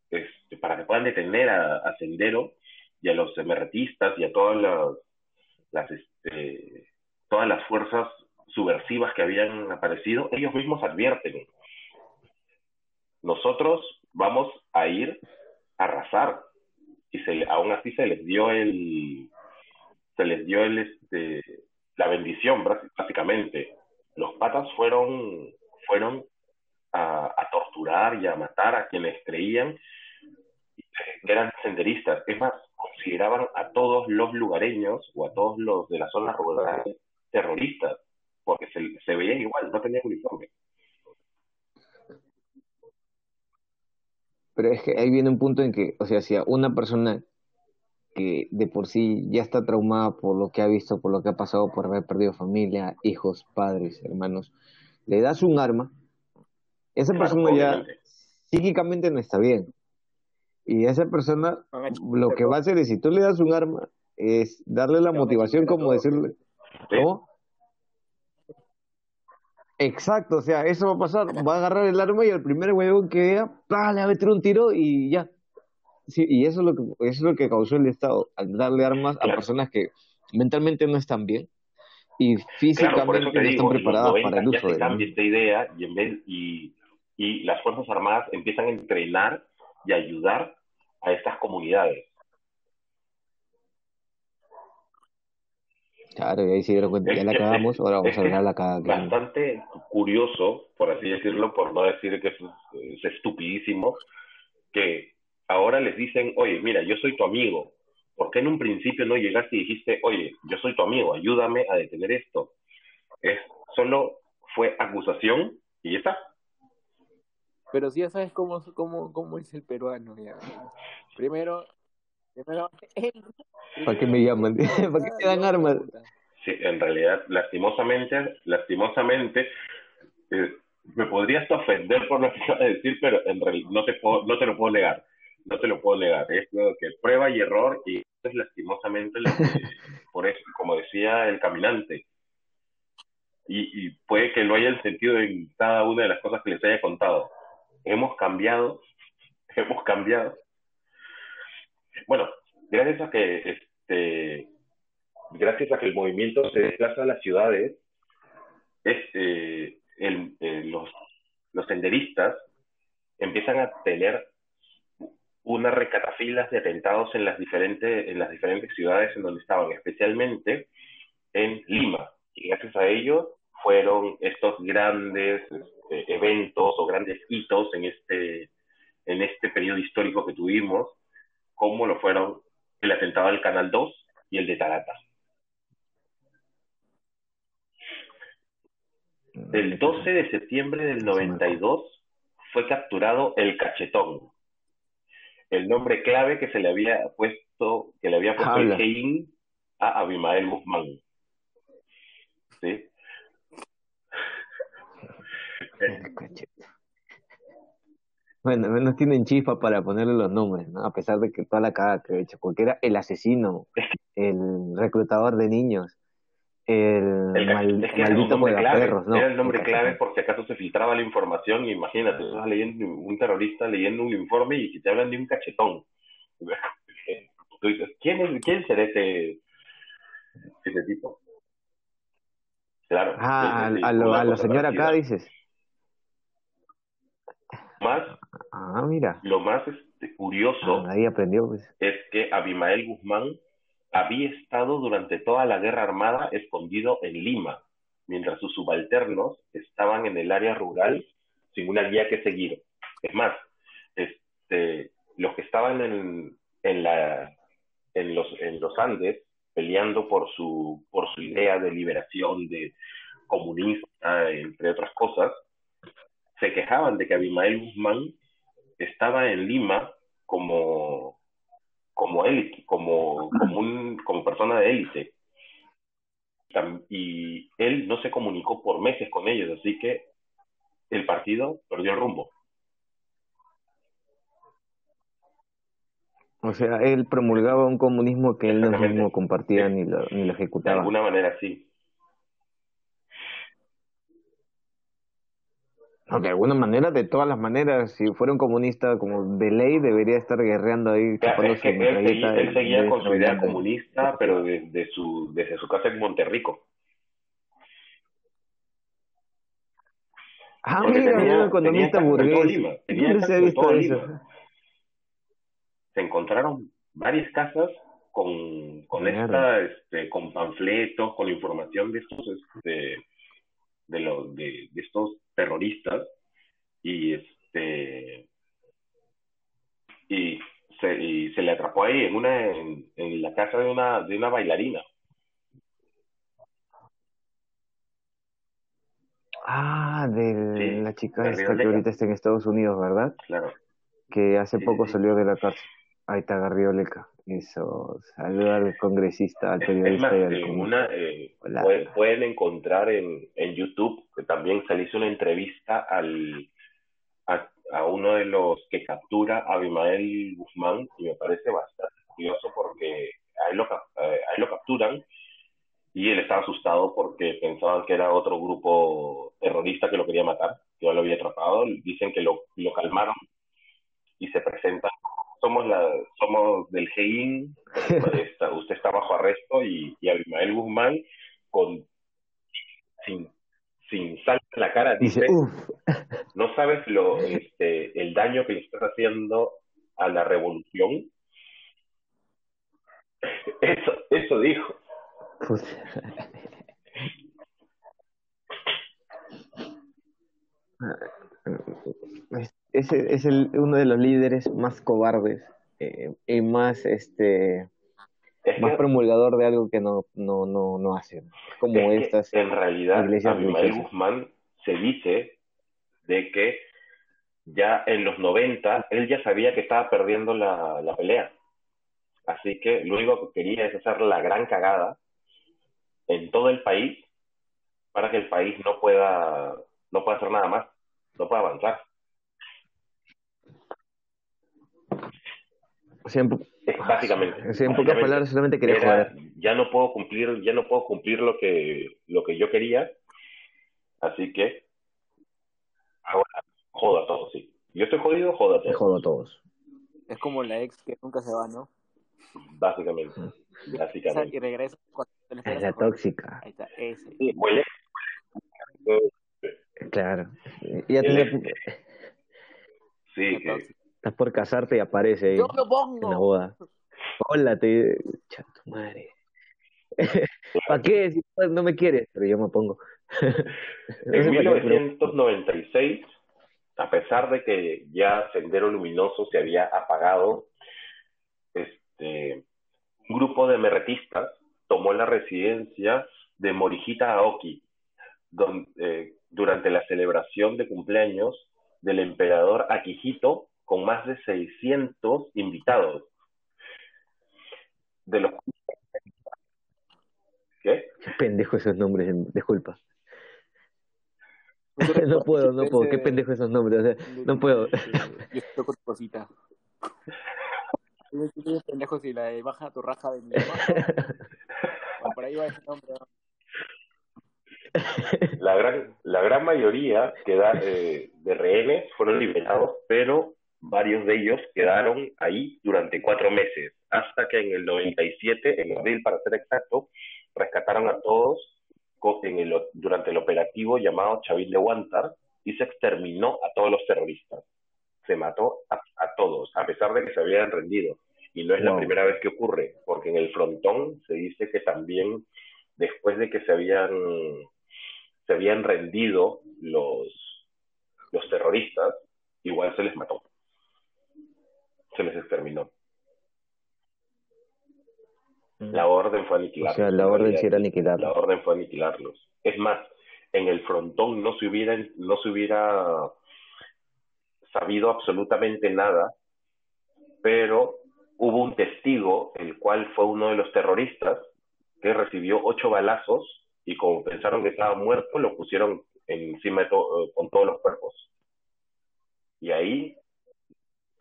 Speaker 1: este, para que puedan detener a, Sendero y a los emerretistas y a todas las, las este, todas las fuerzas subversivas que habían aparecido, ellos mismos advierten, nosotros vamos a ir a arrasar y se, aún así se les dio el se les dio el este la bendición básicamente los patas fueron fueron a, torturar y a matar a quienes creían que eran senderistas. Es más, consideraban a todos los lugareños o a todos los de la zona rural terroristas, porque se, se veían igual, no tenían uniforme.
Speaker 2: Pero es que ahí viene un punto en que, o sea, si a una persona que de por sí ya está traumada por lo que ha visto, por lo que ha pasado, por haber perdido familia, hijos, padres, hermanos, le das un arma, esa persona ya psíquicamente no está bien. Y esa persona lo que va a hacer es, si tú le das un arma, es darle la motivación como decirle, ¿cómo? Exacto, o sea, eso va a pasar, va a agarrar el arma y al primer huevón que vea, le va a meter un tiro y ya. Sí, y eso es lo que eso es lo que causó el Estado, al darle armas a personas que mentalmente no están bien y físicamente no están preparadas para el uso
Speaker 1: de cambia esta idea y en vez y y las Fuerzas Armadas empiezan a entrenar y ayudar a estas comunidades.
Speaker 2: Claro, y ahí se dieron cuenta, ya la acabamos, ahora vamos a ver la.
Speaker 1: Bastante curioso, por así decirlo, por no decir que es, estupidísimo, que ahora les dicen, oye, mira, yo soy tu amigo, ¿por qué en un principio no llegaste y dijiste, oye, yo soy tu amigo, ayúdame a detener esto? Es, solo fue acusación y ya está.
Speaker 3: Pero si ya sabes cómo, cómo, cómo es el peruano. Ya. Primero, primero
Speaker 2: ¿Para qué me llaman? ¿Para qué me dan armas?
Speaker 1: Sí, en realidad, lastimosamente, lastimosamente, eh, me podrías ofender por lo que acabas de decir, pero en realidad no te, puedo, no te lo puedo negar. No te lo puedo negar. Es lo que prueba y error, y es lastimosamente lo que, por eso, como decía el caminante, y, y puede que lo hayan sentido en cada una de las cosas que les haya contado hemos cambiado, hemos cambiado. Bueno, gracias a que este, gracias a que el movimiento se desplaza a las ciudades, este, el, eh, los, los senderistas empiezan a tener unas recatafilas de atentados en las diferentes en las diferentes ciudades en donde estaban, especialmente en Lima. Y gracias a ello fueron estos grandes este, eventos o grandes hitos en este, en este periodo histórico que tuvimos como lo fueron el atentado del Canal 2 y el de Tarata. El 12 de septiembre del 92 fue capturado el cachetón, el nombre clave que se le había puesto, que le había puesto el Hein a Abimael Guzmán. ¿Sí?
Speaker 2: Bueno, menos tienen chifa para ponerle los nombres, ¿no? A pesar de que toda la cara que he hecho, porque era el asesino, el reclutador de niños, el, maldito
Speaker 1: perros, ¿no? Era el nombre clave por si acaso se filtraba la información y imagínate, estás leyendo un terrorista leyendo un informe y si te hablan de un cachetón. Tú dices, ¿quién, es, quién será ese, ese tipo? Claro.
Speaker 2: Ah, a, lo, a la señora acá dices.
Speaker 1: Más,
Speaker 2: ah, mira.
Speaker 1: Lo más este, curioso
Speaker 2: ah, ahí aprendió, pues.
Speaker 1: es que Abimael Guzmán había estado durante toda la guerra armada escondido en Lima, mientras sus subalternos estaban en el área rural sin una guía que seguir. Es más, este, los que estaban en, en, la, en, los, en los Andes peleando por su, por su idea de liberación, de comunista, entre otras cosas, se quejaban de que Abimael Guzmán estaba en Lima como como élite, como, como, un, como persona de élite. Y él no se comunicó por meses con ellos, así que el partido perdió el rumbo.
Speaker 2: O sea, él promulgaba un comunismo que él no mismo compartía ni, lo, ni lo ejecutaba.
Speaker 1: De alguna manera sí.
Speaker 2: De alguna manera, de todas las maneras, si fuera un comunista como de ley, debería estar guerreando ahí.
Speaker 1: él, seguía, él seguía con su idea comunista, pero desde su, desde su casa en Monterrico.
Speaker 2: Ah, mira, tenía, un economista burgués.
Speaker 1: se visto eso? Se encontraron varias casas con, con esta, este, con panfletos, con información de estos, este, de los, de, de estos terroristas y este y se, y se le atrapó ahí en una en, la casa de una de una bailarina.
Speaker 2: Ah de la chica esta que ahorita está en Estados Unidos verdad
Speaker 1: claro.
Speaker 2: Que hace poco salió de la cárcel. Ahí está eso saludar al congresista al periodista y al
Speaker 1: una, eh, pueden, encontrar en, en YouTube que también se le hizo una entrevista al a, uno de los que captura a Abimael Guzmán y me parece bastante curioso porque a él lo, eh, a él lo capturan y él estaba asustado porque pensaban que era otro grupo terrorista que lo quería matar, que ya lo había atrapado. Dicen que lo, lo calmaron y se presentan somos la somos del GEIN, usted está bajo arresto y, y Abimael Guzmán con sin sin sal en la cara dice, no sabes lo este el daño que le estás haciendo a la revolución eso eso dijo
Speaker 2: ese es el, uno de los líderes más cobardes eh, y más este más promulgador de algo que no no no no hacen como estas
Speaker 1: en realidad Abimael Guzmán se dice de que ya en los 90 él ya sabía que estaba perdiendo la, la pelea. Así que lo único que quería es hacer la gran cagada en todo el país para que el país no pueda no pueda hacer nada más no pueda avanzar básicamente.
Speaker 2: en pocas palabras solamente quería joder.
Speaker 1: Ya no puedo cumplir, ya no puedo cumplir lo que, lo que yo quería, así que ahora joda a todos, sí. Yo estoy jodido, joda a todos.
Speaker 2: Jodo a todos.
Speaker 3: Es como la ex que nunca se va, ¿no?
Speaker 1: Básicamente. Básicamente.
Speaker 3: Y regresa
Speaker 2: Es la tóxica.
Speaker 3: Ahí está, ese.
Speaker 1: Sí, huele.
Speaker 2: Claro. Ya tenía...
Speaker 1: Sí, que
Speaker 2: Estás por casarte y aparece ahí
Speaker 3: Yo me pongo.
Speaker 2: en la boda. Hola, te... Chato, madre. ¿Para qué? Si no me quieres, pero yo me pongo.
Speaker 1: en 1996, a pesar de que ya Sendero Luminoso se había apagado, este, un grupo de merretistas tomó la residencia de Morihita Aoki, donde, eh, durante la celebración de cumpleaños del emperador Akihito con más de 600 invitados. De los
Speaker 2: ¿Qué? Qué pendejo esos nombres, disculpa. no puedo, no puedo. Qué pendejo esos nombres. no puedo. Yo
Speaker 3: estoy con tu cosita. Pendejo si la baja tu raja de mi Por ahí va ese nombre.
Speaker 1: La gran, la gran mayoría queda, eh, de rehenes fueron liberados, pero varios de ellos quedaron ahí durante cuatro meses, hasta que en el 97, en abril para ser exacto, rescataron a todos en el, durante el operativo llamado Chavil de Huántar y se exterminó a todos los terroristas. Se mató a, todos, a pesar de que se habían rendido. Y no es la primera vez que ocurre, porque en el frontón se dice que también después de que se habían, se habían rendido los, los terroristas, igual se les mató. Se les exterminó. La orden fue aniquilarlos.
Speaker 2: O sea, la orden sí era aniquilarlos.
Speaker 1: La orden fue aniquilarlos. Es más, en el frontón no se hubiera, no se hubiera sabido absolutamente nada, pero hubo un testigo, el cual fue uno de los terroristas, que recibió ocho balazos y como pensaron que estaba muerto, lo pusieron encima de con todos los cuerpos. Y ahí,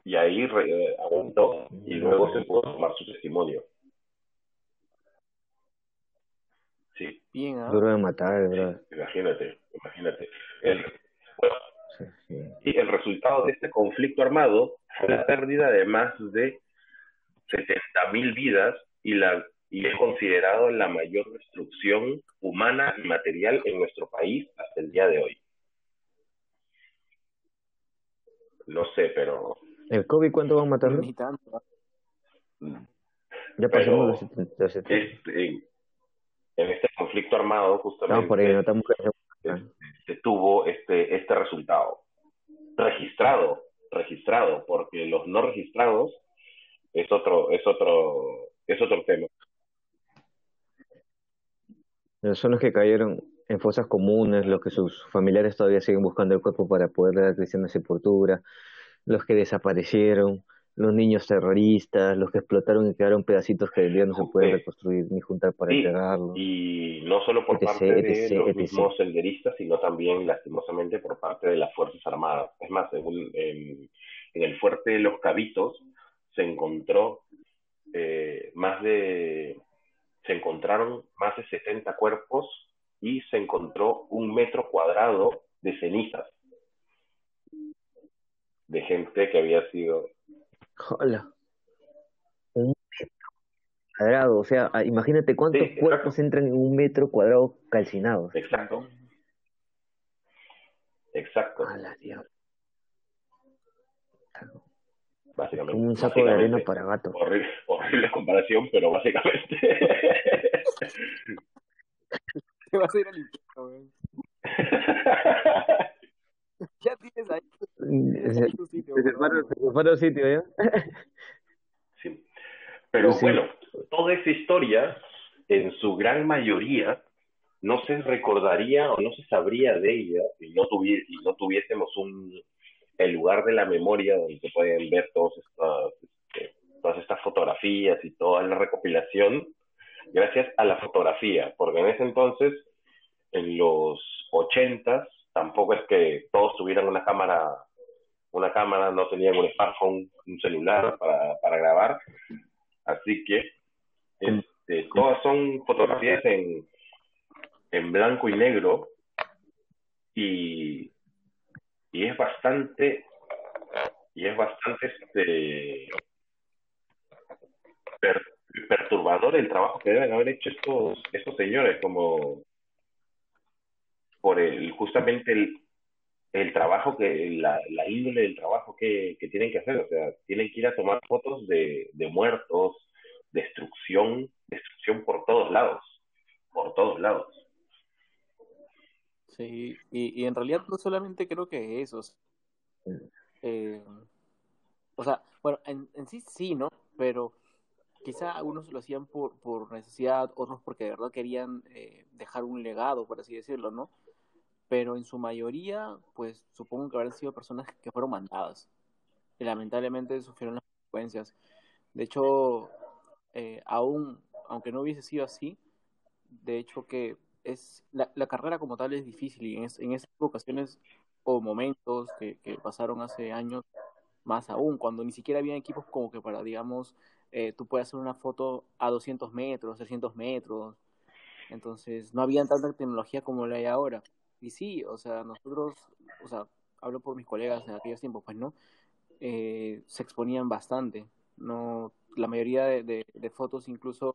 Speaker 1: y ahí eh, aguantó y luego se pudo tomar su testimonio. Sí.
Speaker 2: Bien, ¿eh? Duro de matar, ¿verdad?
Speaker 1: imagínate, imagínate. El, Y el resultado de este conflicto armado fue la pérdida de más de 70.000 vidas y, la, y es considerado la mayor destrucción humana y material en nuestro país hasta el día de hoy. No sé, pero...
Speaker 2: ¿El COVID cuánto va a matar?
Speaker 1: Ya pasamos los 70. Este, en este conflicto armado justamente se, tuvo este este resultado registrado registrado porque los no registrados es otro es otro es otro tema
Speaker 2: son los que cayeron en fosas comunes, los que sus familiares todavía siguen buscando el cuerpo para poder dar cristiana sepultura, los que desaparecieron, los niños terroristas, los que explotaron y quedaron pedacitos que el día no se puede reconstruir ni juntar para entregarlos.
Speaker 1: Y no solo por parte de los mismos senderistas, sino también lastimosamente por parte de las Fuerzas Armadas. Es más, según en, el fuerte de Los Cabitos se encontró eh, más de se encontraron más de 70 cuerpos y se encontró un metro cuadrado de cenizas de gente que había sido
Speaker 2: Hola. Un metro cuadrado, o sea, ah, imagínate cuántos cuerpos entran en un metro cuadrado calcinados.
Speaker 1: Exacto. Exacto. Básicamente.
Speaker 2: Como un saco de arena para gato.
Speaker 1: Horrible, horrible comparación, pero básicamente.
Speaker 3: ¿Qué va a ser el infierno, ya tienes ahí.
Speaker 2: Se sitio, ¿ya?
Speaker 1: sí. Pero bueno, toda esa historia, en su gran mayoría, no se recordaría o no se sabría de ella si no, no tuviésemos un el lugar de la memoria donde se pueden ver todas estas, este, todas estas fotografías y toda la recopilación, gracias a la fotografía, porque en ese entonces, en los ochentas, tampoco es que todos tuvieran una cámara, una cámara, no tenían un smartphone, un celular para, para grabar, así que este, todas son fotografías en, en blanco y negro y, y es bastante y es bastante este perturbador el trabajo que deben haber hecho estos estos señores como por el justamente el, el trabajo que la, la índole del trabajo que, que, tienen que hacer. O sea tienen que ir a tomar fotos de, de muertos destrucción destrucción por todos lados por todos lados.
Speaker 3: Sí y, y en realidad no solamente creo que eso eh, o sea bueno en, en sí sí no pero quizá algunos lo hacían por, por necesidad, otros porque de verdad querían eh, dejar un legado, por así decirlo, ¿no? Pero en su mayoría, pues supongo que habrán sido personas que fueron mandadas. Y lamentablemente sufrieron las consecuencias. De hecho, eh, aún, aunque no hubiese sido así, de hecho que es la, carrera como tal es difícil y en, en esas ocasiones o momentos que, que pasaron hace años, más aún, cuando ni siquiera había equipos como que para, digamos, eh, tú puedes hacer una foto a 200 metros, 300 metros. Entonces, no había tanta tecnología como la hay ahora. Y sí, o sea, nosotros, o sea, hablo por mis colegas en aquellos tiempos, pues, ¿no? Eh, se exponían bastante. No, la mayoría de, fotos incluso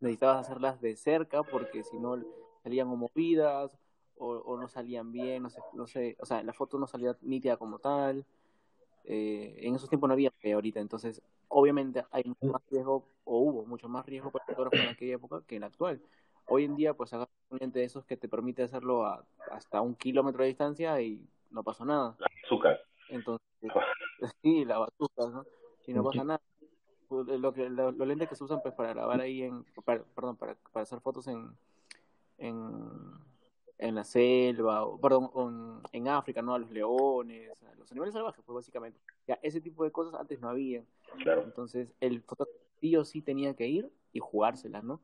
Speaker 3: necesitabas hacerlas de cerca porque si no salían movidas o, no salían bien, no sé, no sé, o sea, la foto no salía nítida como tal. Eh, en esos tiempos no había ahorita, entonces obviamente hay mucho más riesgo, o hubo mucho más riesgo para el en aquella época que en la actual. Hoy en día, pues un lente de esos que te permite hacerlo a, hasta un kilómetro de distancia y no pasó nada.
Speaker 1: La azúcar.
Speaker 3: Entonces, sí, la bazooka, ¿no? Y no pasa nada. Pues, lo que, los lentes que se usan pues para grabar ahí en, para, perdón, para, para hacer fotos en, en en la selva, o, perdón, en África, ¿no? A los leones, a los animales salvajes, pues básicamente. Ya, ese tipo de cosas antes no había.
Speaker 1: Claro.
Speaker 3: Entonces, el fotógrafo sí tenía que ir y jugárselas, ¿no?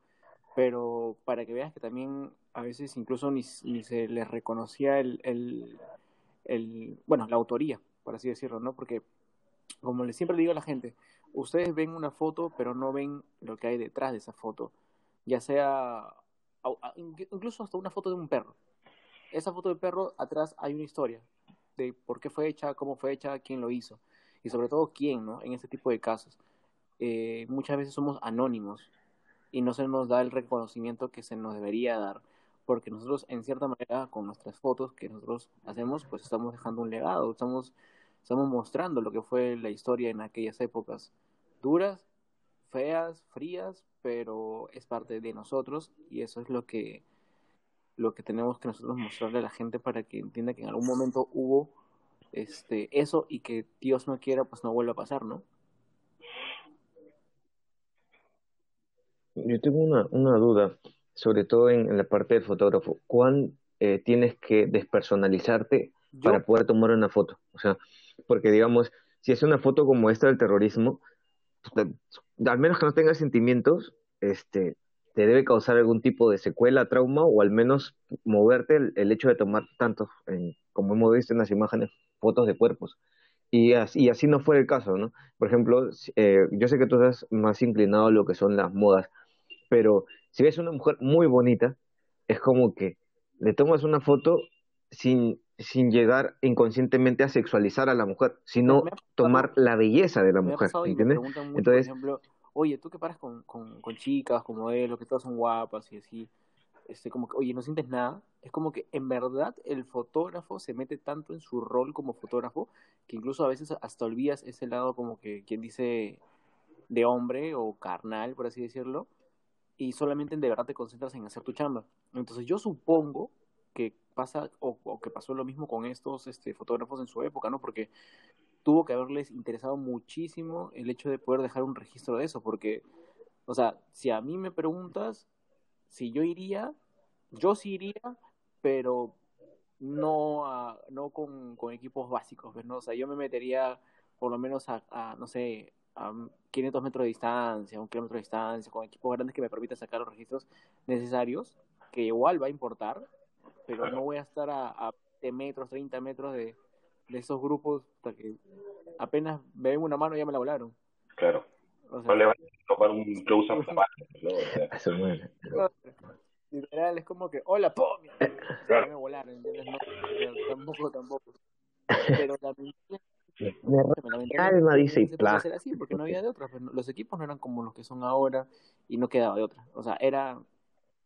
Speaker 3: Pero para que veas que también a veces incluso ni, se les reconocía el, bueno, la autoría, por así decirlo, ¿no? Porque, como les siempre digo a la gente, ustedes ven una foto, pero no ven lo que hay detrás de esa foto. Ya sea incluso hasta una foto de un perro. Esa foto del perro, atrás hay una historia de por qué fue hecha, cómo fue hecha, quién lo hizo. Y sobre todo quién, ¿no? En este tipo de casos. Eh, muchas veces somos anónimos y no se nos da el reconocimiento que se nos debería dar. Porque nosotros, en cierta manera, con nuestras fotos que nosotros hacemos, pues estamos dejando un legado, estamos, estamos mostrando lo que fue la historia en aquellas épocas duras, feas, frías, pero es parte de nosotros y eso es lo que lo que tenemos que nosotros mostrarle a la gente para que entienda que en algún momento hubo este eso y que Dios no quiera pues no vuelva a pasar, ¿no?
Speaker 2: Yo tengo una, una duda, sobre todo en, la parte del fotógrafo. ¿Cuán eh, tienes que despersonalizarte para poder tomar una foto? O sea, porque digamos, si es una foto como esta del terrorismo, pues, al menos que no tengas sentimientos, este, te debe causar algún tipo de secuela, trauma, o al menos moverte el, hecho de tomar tantos, como hemos visto en las imágenes, fotos de cuerpos. Y así, así no fue el caso, ¿no? Por ejemplo, eh, yo sé que tú estás más inclinado a lo que son las modas, pero si ves una mujer muy bonita, es como que le tomas una foto sin, sin llegar inconscientemente a sexualizar a la mujer, sino tomar la belleza de la mujer, ¿entiendes?
Speaker 3: Entonces, oye, tú que paras con, con, con chicas, con modelos, que todas son guapas y así, este, como que, oye, no sientes nada, es como que en verdad el fotógrafo se mete tanto en su rol como fotógrafo que incluso a veces hasta olvidas ese lado como que quien dice de hombre o carnal, por así decirlo, y solamente de verdad te concentras en hacer tu chamba. Entonces yo supongo que pasa o, que pasó lo mismo con estos este, fotógrafos en su época, ¿no? Porque tuvo que haberles interesado muchísimo el hecho de poder dejar un registro de eso, porque, o sea, si a mí me preguntas si yo iría, yo sí iría, pero no a, no con, equipos básicos, pues, ¿no? O sea, yo me metería por lo menos a, no sé, a 500 metros de distancia, un kilómetro de distancia, con equipos grandes que me permitan sacar los registros necesarios, que igual va a importar, pero no voy a estar a, a 20 metros, 30 metros de, de esos grupos hasta que apenas me ven una mano ya me la volaron.
Speaker 1: Claro. O sea, no le van a tomar un close-up ¿no?
Speaker 3: Literal, es como que, hola, ¡pum! Claro. me volaron, ¿entiendes? No, tampoco, tampoco. Pero también
Speaker 2: me calma, dice y
Speaker 3: así porque no había de otra. Los equipos no eran como los que son ahora y no quedaba de otra. O sea, era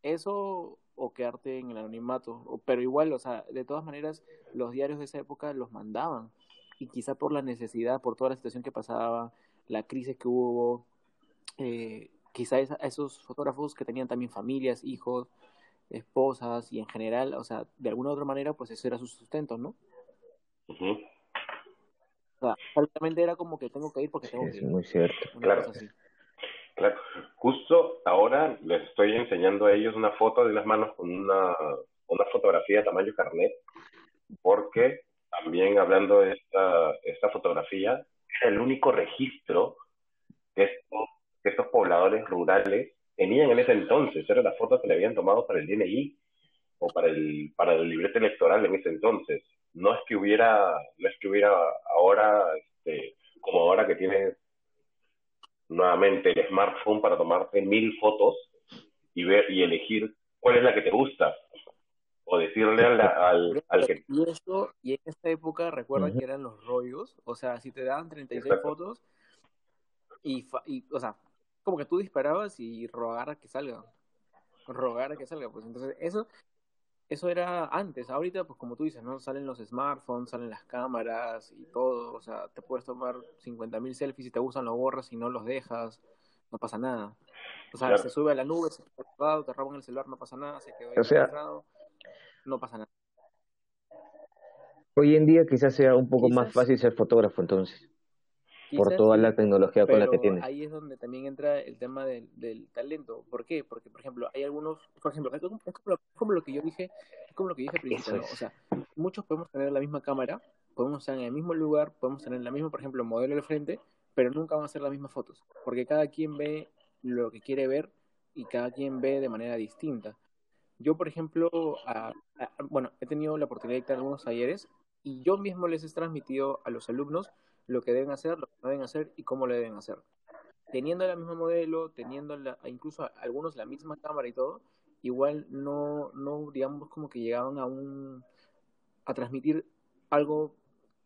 Speaker 3: eso o quedarte en el anonimato. Pero igual, o sea, de todas maneras, los diarios de esa época los mandaban. Y quizá por la necesidad, por toda la situación que pasaba, la crisis que hubo, eh, quizá a esos fotógrafos que tenían también familias, hijos, esposas y en general, o sea, de alguna u otra manera, pues eso era su sustento, ¿no?
Speaker 1: Uh -huh.
Speaker 3: O sea, prácticamente era como que tengo que ir porque tengo
Speaker 2: sí,
Speaker 3: que
Speaker 2: ir.
Speaker 3: Es
Speaker 2: muy cierto.
Speaker 1: Una claro. Claro, justo ahora les estoy enseñando a ellos una foto de unas manos con una, una fotografía de tamaño carnet, porque también hablando de esta, esta fotografía, es el único registro que estos, que estos pobladores rurales tenían en ese entonces, era la foto que le habían tomado para el DNI o para el, para el librete electoral en ese entonces. No es que hubiera, no es que hubiera ahora, este, como ahora que tienes nuevamente el smartphone para tomarte mil fotos y ver y elegir cuál es la que te gusta o decirle al, al, al que...
Speaker 3: Y, en esta época recuerda que eran los rollos, o sea, si te daban 36 fotos y, y, o sea, como que tú disparabas y rogara que salga, rogara que salga, pues entonces eso eso era antes, ahorita pues como tú dices, ¿no? Salen los smartphones, salen las cámaras y todo, o sea, te puedes tomar 50.000 selfies si te gustan los borras y no los dejas, no pasa nada. O sea, se sube a la nube, se queda te roban el celular, no pasa nada, se quedó o no pasa nada.
Speaker 2: Hoy en día quizás sea un poco más fácil ser fotógrafo entonces por toda la tecnología con la que tiene.
Speaker 3: Ahí es donde también entra el tema del, del talento. ¿Por qué? Porque, por ejemplo, hay algunos, por ejemplo, es como, lo que yo dije, es como lo que dije al principio, o sea, muchos podemos tener la misma cámara, podemos estar en el mismo lugar, podemos tener la misma, por ejemplo, modelo de frente, pero nunca van a ser las mismas fotos, porque cada quien ve lo que quiere ver y cada quien ve de manera distinta. Yo, por ejemplo, bueno, he tenido la oportunidad de dictar algunos talleres y yo mismo les he transmitido a los alumnos lo que deben hacer, lo que no deben hacer y cómo lo deben hacer. Teniendo la misma modelo, teniendo la, incluso algunos la misma cámara y todo, igual no, no digamos como que llegaban a un a transmitir algo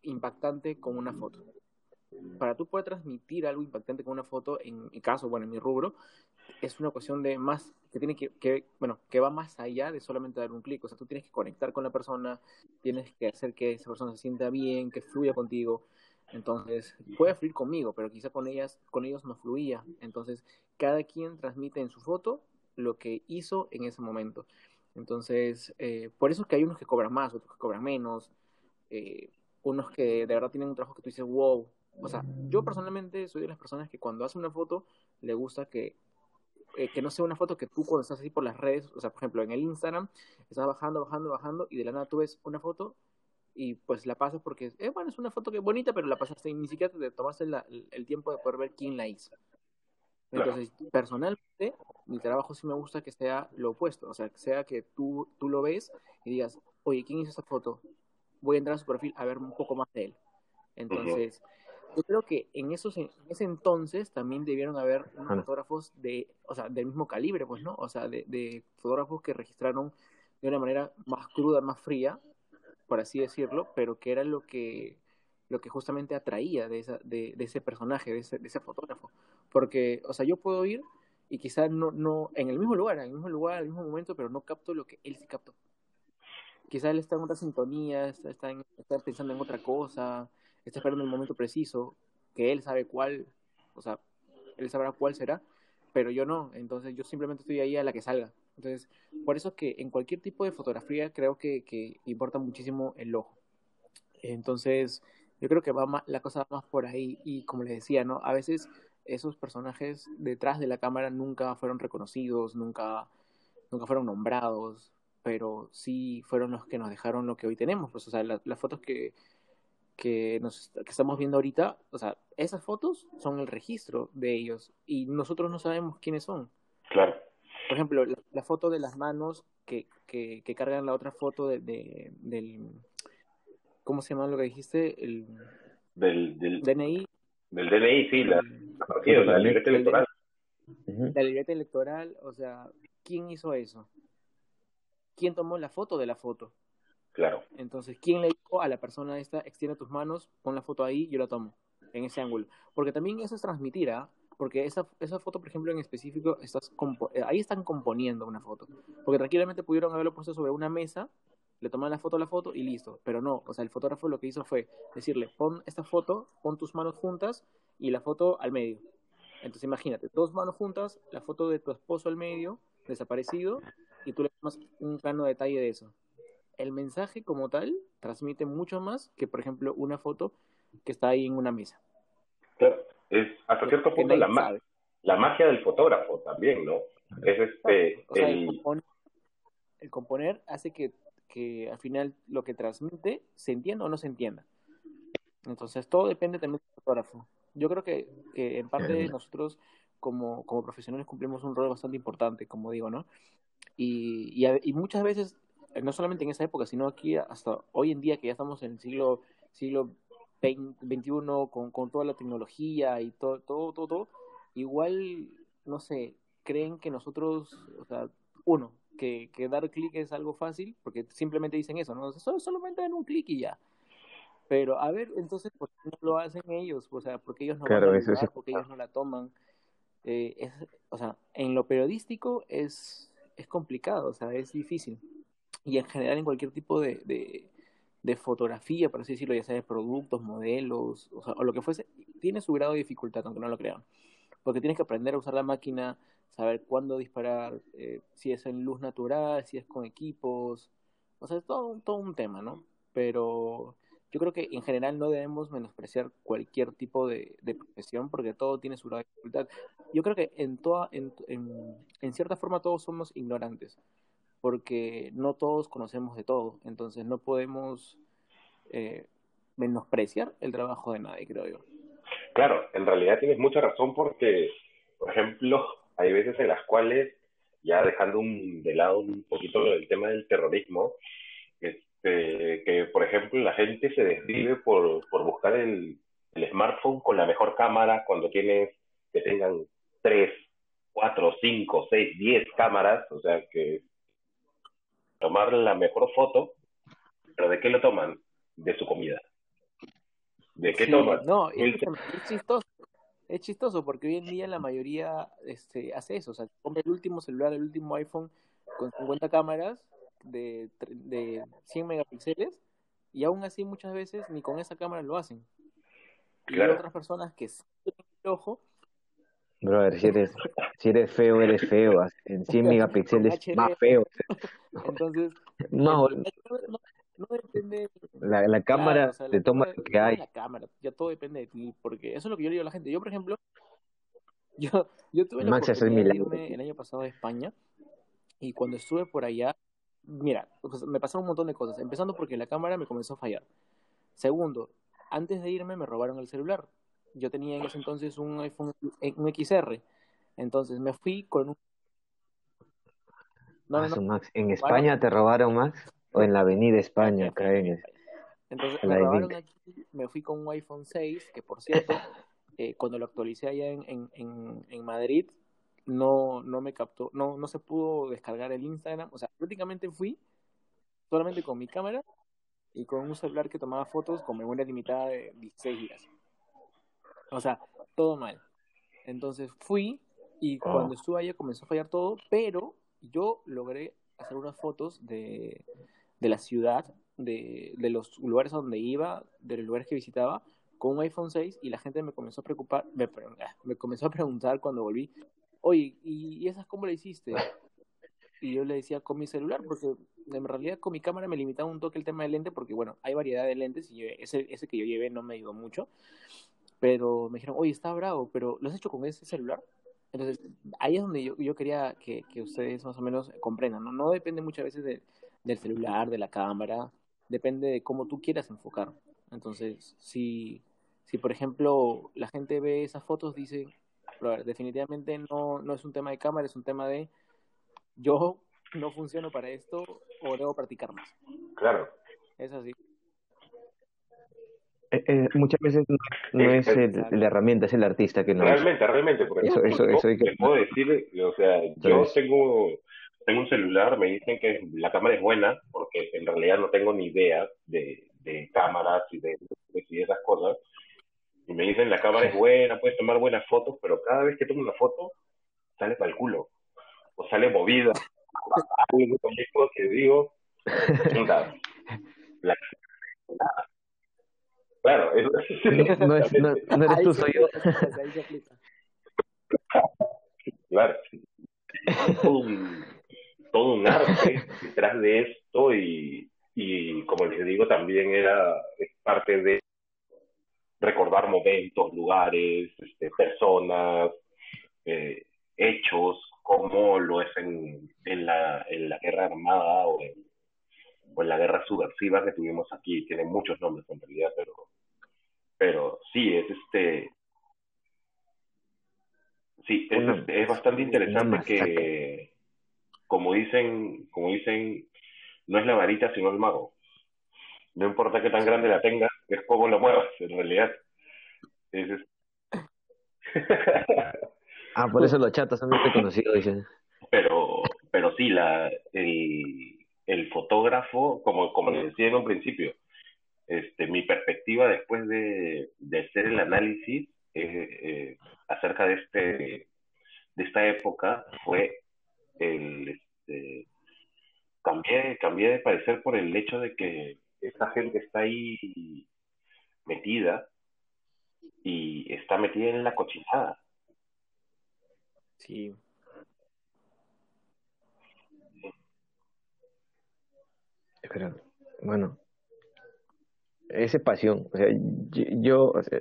Speaker 3: impactante con una foto. Para tú poder transmitir algo impactante con una foto, en mi caso, bueno, en mi rubro, es una cuestión de más, que tiene que, que bueno, que va más allá de solamente dar un clic. O sea, tú tienes que conectar con la persona, tienes que hacer que esa persona se sienta bien, que fluya contigo. Entonces, puede fluir conmigo, pero quizá con ellas, con ellos no fluía. Entonces, cada quien transmite en su foto lo que hizo en ese momento. Entonces, eh, por eso es que hay unos que cobran más, otros que cobran menos, eh, unos que de verdad tienen un trabajo que tú dices, wow. O sea, yo personalmente soy de las personas que cuando hace una foto le gusta que, eh, que no sea una foto que tú cuando estás así por las redes, o sea, por ejemplo, en el Instagram, estás bajando, bajando, bajando y de la nada tú ves una foto y pues la pasas porque, eh, bueno, es una foto que es bonita, pero la pasaste y ni siquiera te tomaste el tiempo de poder ver quién la hizo. Entonces, personalmente, mi trabajo sí me gusta que sea lo opuesto, o sea, que sea que tú, tú lo ves y digas, oye, ¿quién hizo esta foto? Voy a entrar a su perfil a ver un poco más de él. Entonces, yo creo que en, esos, en ese entonces también debieron haber unos fotógrafos de, o sea, del mismo calibre, pues, ¿no? O sea, de, de fotógrafos que registraron de una manera más cruda, más fría, por así decirlo, pero que era lo que, lo que justamente atraía de, esa, de, ese personaje, de ese, fotógrafo. Porque, o sea, yo puedo ir y quizás no, no, en el mismo lugar, en el mismo lugar, el mismo momento, pero no capto lo que él sí captó. Quizás él está en otra sintonía, está, está pensando en otra cosa, está esperando el momento preciso, que él sabe cuál, o sea, él sabrá cuál será, pero yo no, entonces yo simplemente estoy ahí a la que salga. Entonces, por eso que en cualquier tipo de fotografía creo que, importa muchísimo el ojo. Entonces, yo creo que va la cosa va más por ahí y como les decía, ¿no? A veces esos personajes detrás de la cámara nunca fueron reconocidos, nunca, nunca fueron nombrados, pero sí fueron los que nos dejaron lo que hoy tenemos. Pues, o sea, las fotos que, que estamos viendo ahorita, o sea, esas fotos son el registro de ellos y nosotros no sabemos quiénes son.
Speaker 1: Claro
Speaker 3: por ejemplo, la, foto de las manos que, que, que, cargan la otra foto de, de, del, ¿cómo se llama lo que dijiste? El,
Speaker 1: del, del
Speaker 3: DNI.
Speaker 1: Del DNI, sí, la, la, la libreta electoral.
Speaker 3: La libreta electoral, o sea, ¿quién hizo eso? ¿Quién tomó la foto de la foto?
Speaker 1: Claro.
Speaker 3: Entonces, ¿quién le dijo a la persona esta, extiende tus manos, pon la foto ahí, yo la tomo, en ese ángulo? Porque también eso es transmitir, ¿ah? Porque esa, esa foto, por ejemplo, en específico, estás eh, ahí están componiendo una foto. Porque tranquilamente pudieron haberlo puesto sobre una mesa, le toman la foto a la foto y listo. Pero no, o sea, el fotógrafo lo que hizo fue decirle, pon esta foto, pon tus manos juntas y la foto al medio. Entonces imagínate, dos manos juntas, la foto de tu esposo al medio, desaparecido, y tú le tomas un plano detalle de eso. El mensaje como tal transmite mucho más que, por ejemplo, una foto que está ahí en una mesa
Speaker 1: es hasta cierto punto la, la magia del fotógrafo también, ¿no? Es este,
Speaker 3: el... el... componer, hace que, que al final lo que transmite se entienda o no se entienda. Entonces, todo depende también del fotógrafo. Yo creo que, que en parte nosotros como, como profesionales cumplimos un rol bastante importante, como digo, ¿no? Y, y, y, muchas veces, no solamente en esa época, sino aquí hasta hoy en día que ya estamos en el siglo, siglo XXI con, con toda la tecnología y todo, todo, todo, todo, igual, no sé, creen que nosotros, o sea, uno, que, que dar clic es algo fácil, porque simplemente dicen eso, ¿no? Solo, solamente dan un clic y ya. Pero, a ver, entonces, ¿por qué no lo hacen ellos? O sea, ¿por qué ellos no
Speaker 2: claro,
Speaker 3: van
Speaker 2: a eso
Speaker 3: porque ellos no la toman? Eh, es, o sea, en lo periodístico es, es complicado, o sea, es difícil. Y en general en cualquier tipo de, de, de fotografía, por así decirlo, ya sea de productos, modelos, o, lo que fuese, tiene su grado de dificultad, aunque no lo crean porque tienes que aprender a usar la máquina, saber cuándo disparar, eh, si es en luz natural, si es con equipos, o sea, es todo, todo un tema, ¿no? Pero yo creo que en general no debemos menospreciar cualquier tipo de, profesión porque todo tiene su dificultad. Yo creo que en, toda, en, en, cierta forma todos somos ignorantes porque no todos conocemos de todo, entonces no podemos eh, menospreciar el trabajo de nadie, creo yo.
Speaker 1: Claro, en realidad tienes mucha razón porque, por ejemplo, hay veces en las cuales, ya dejando un, de lado un poquito el tema del terrorismo, este, que por ejemplo la gente se desvive por, por buscar el, el smartphone con la mejor cámara cuando tienes que tengan tres, cuatro, cinco, seis, diez cámaras, o sea que tomar la mejor foto, pero ¿de qué lo toman? De su comida. ¿De qué tomas?
Speaker 3: No, es, chistoso. Es chistoso porque hoy en día la mayoría este, hace eso. O sea, compra el último celular, el último iPhone con 50 cámaras de, de 100 megapíxeles y aún así muchas veces ni con esa cámara lo hacen. Y hay otras personas que el ojo.
Speaker 2: Brother, si eres, si eres feo, eres feo. En 100 megapíxeles más feo.
Speaker 3: Entonces,
Speaker 2: no,
Speaker 3: no depende.
Speaker 2: La, la cámara te toma lo que hay.
Speaker 3: La cámara, ya todo depende de ti, porque eso es lo que yo le digo a la gente. Yo, por ejemplo, yo, yo tuve la oportunidad de irme el año pasado a España y cuando estuve por allá, mira, pues, me pasaron un montón de cosas. Empezando porque la cámara me comenzó a fallar. Segundo, antes de irme me robaron el celular. Yo tenía en ese entonces un iPhone, un XR. Entonces me fui con un.
Speaker 2: No, no, Max. ¿En España te robaron, Max? O en la Avenida España, creen.
Speaker 3: Entonces me robaron aquí, me fui con un iPhone 6, que por cierto, eh, cuando lo actualicé allá en, en, en, Madrid, no, no me captó, no, no se pudo descargar el Instagram. O sea, prácticamente fui solamente con mi cámara y con un celular que tomaba fotos con memoria limitada de 16 GB. O sea, todo mal. Entonces fui y oh. cuando estuve allá comenzó a fallar todo, pero yo logré hacer unas fotos de, de la ciudad, de, de los lugares a donde iba, de los lugares que visitaba, con un iPhone 6 y la gente me comenzó a preocupar, me, ah, me comenzó a preguntar cuando volví, oye, ¿y, esas cómo le hiciste? Y yo le decía con mi celular, porque en realidad con mi cámara me limitaba un toque el tema del lente, porque bueno, hay variedad de lentes y ese, ese que yo llevé no me ayudó mucho, pero me dijeron, oye, está bravo, pero ¿lo has hecho con ese celular? Entonces, ahí es donde yo, yo quería que, que, ustedes más o menos comprendan, ¿no? No depende muchas veces de, del celular, de la cámara, depende de cómo tú quieras enfocar. Entonces, si, si por ejemplo la gente ve esas fotos, dice, definitivamente no, no es un tema de cámara, es un tema de yo no funciono para esto o debo practicar más.
Speaker 1: Claro.
Speaker 3: Es así.
Speaker 2: Eh, eh, muchas veces no, es la herramienta, es el artista que no.
Speaker 1: Realmente, realmente, porque eso, eso, eso hay que... puedo decir, o sea, yo tengo tengo un celular, me dicen que la cámara es buena, porque en realidad no tengo ni idea de, de cámaras y de, de, esas cosas. Y me dicen la cámara es buena, puedes tomar buenas fotos, pero cada vez que tomo una foto, sale para el culo. O sale movida. Algo que digo, la, Eso,
Speaker 2: no, es, no, no eres tú, soy yo.
Speaker 1: Claro todo un arte detrás de esto y, y como les digo, también era parte de recordar momentos, lugares, este, personas, eh, hechos como lo es en, en, la, en la guerra armada o en, o en la guerra subversiva que tuvimos aquí. Tiene muchos nombres en realidad, pero sí, es este... Sí, es, este, es bastante interesante que, como dicen, como dicen, no es la varita sino el mago. No importa qué tan grande la tengas, es como lo muevas, en realidad. Es,
Speaker 2: ah, por eso los chatos son muy reconocidos, dicen.
Speaker 1: Pero, pero sí, la, el, el fotógrafo, como, como les decía en un principio, este, mi perspectiva después de, de hacer el análisis eh, eh, acerca de este de esta época fue el este, cambié cambié de parecer por el hecho de que esta gente está ahí metida y está metida en la cochinada.
Speaker 3: Sí.
Speaker 2: Pero, bueno, esa pasión, o sea, yo, o sea,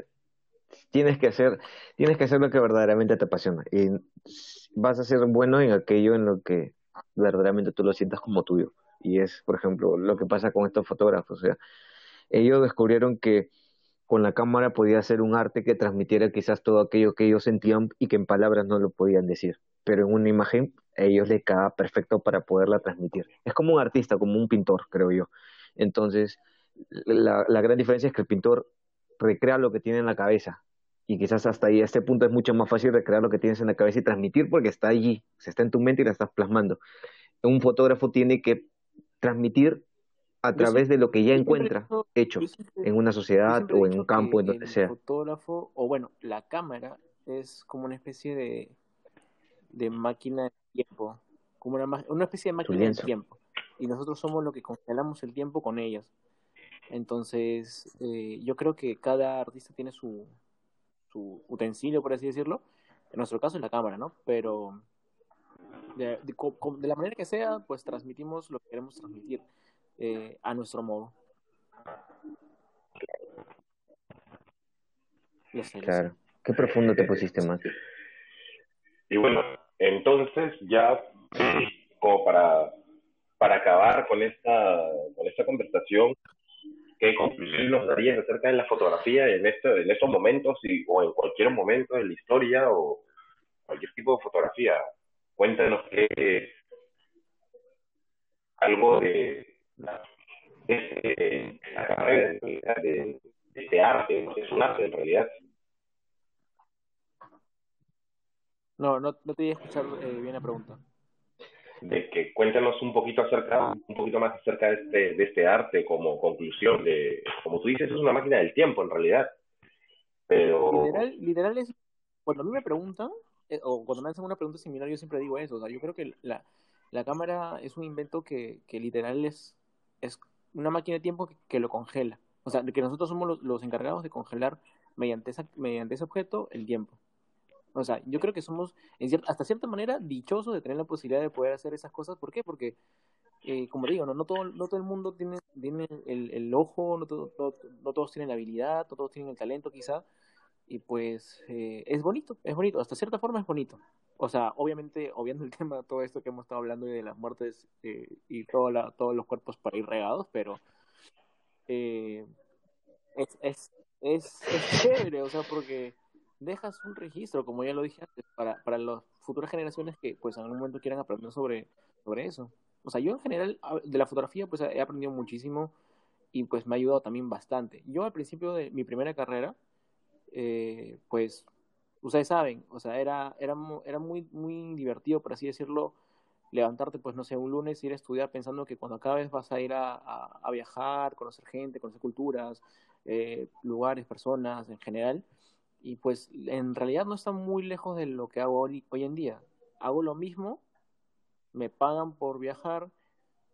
Speaker 2: tienes que hacer, tienes que hacer lo que verdaderamente te apasiona y vas a ser bueno en aquello en lo que verdaderamente tú lo sientas como tuyo. Y es, por ejemplo, lo que pasa con estos fotógrafos. O sea, ellos descubrieron que con la cámara podía hacer un arte que transmitiera quizás todo aquello que ellos sentían y que en palabras no lo podían decir. Pero en una imagen a ellos les queda perfecto para poderla transmitir. Es como un artista, como un pintor, creo yo. Entonces, la, la gran diferencia es que el pintor recrea lo que tiene en la cabeza y quizás hasta ahí a este punto es mucho más fácil recrear lo que tienes en la cabeza y transmitir porque está allí, se está en tu mente y la estás plasmando. Un fotógrafo tiene que transmitir a través de lo que ya encuentra hecho en una sociedad o en un campo, en donde sea.
Speaker 3: El fotógrafo, o bueno, la cámara es como una especie de, de máquina de tiempo, como una, una especie de máquina de tiempo. Y nosotros somos lo que congelamos el tiempo con ellas. Entonces, eh, yo creo que cada artista tiene su, su utensilio, por así decirlo. En nuestro caso es la cámara, ¿no? Pero de, la manera que sea, pues transmitimos lo que queremos transmitir eh, a nuestro modo.
Speaker 2: claro. Qué profundo te pusiste, más.
Speaker 1: Y bueno, entonces ya como para, para acabar con esta, con esta conversación, ¿qué conclusión nos darías acerca de la fotografía en, este, en estos momentos y, o en cualquier momento de la historia o cualquier tipo de fotografía? Cuéntanos qué algo de, de, la carrera de, este arte, es un arte en realidad.
Speaker 3: No, no, no te voy a escuchar eh, bien la pregunta.
Speaker 1: De que cuéntanos un poquito acerca, un poquito más acerca de este, de este arte como conclusión de, como tú dices, es una máquina del tiempo en realidad. Pero
Speaker 3: literal, literal es cuando a mí me preguntan, eh, o cuando me hacen una pregunta similar, yo siempre digo eso. O sea, yo creo que la, la cámara es un invento que, que literal es, es una máquina de tiempo que, lo congela. O sea, que nosotros somos los, los encargados de congelar mediante, esa, mediante ese objeto el tiempo. O sea, yo creo que somos, hasta cierta manera, dichosos de tener la posibilidad de poder hacer esas cosas. ¿Por qué? Porque, eh, como digo, no, no, todo, no todo el mundo tiene, tiene el, el ojo, no, todo, no todos tienen la habilidad, no todos tienen el talento quizá, y pues eh, es bonito, es bonito, hasta cierta forma es bonito. O sea, obviamente, obviando el tema todo esto que hemos estado hablando y de las muertes eh, y todo la, todos los cuerpos para ir regados, pero eh, es, es, es, chévere, o sea, porque dejas un registro, como ya lo dije antes, para, para las futuras generaciones que pues en algún momento quieran aprender sobre, sobre eso. O sea, yo en general de la fotografía pues he aprendido muchísimo y pues me ha ayudado también bastante. Yo al principio de mi primera carrera, eh, pues ustedes saben, o sea, era, era, era muy, muy divertido, por así decirlo, levantarte, pues no sé, un lunes, ir a estudiar pensando que cuando acabes vas a ir a, a, viajar, conocer gente, conocer culturas, eh, lugares, personas en general. Y pues en realidad no está muy lejos de lo que hago hoy, hoy en día. Hago lo mismo, me pagan por viajar,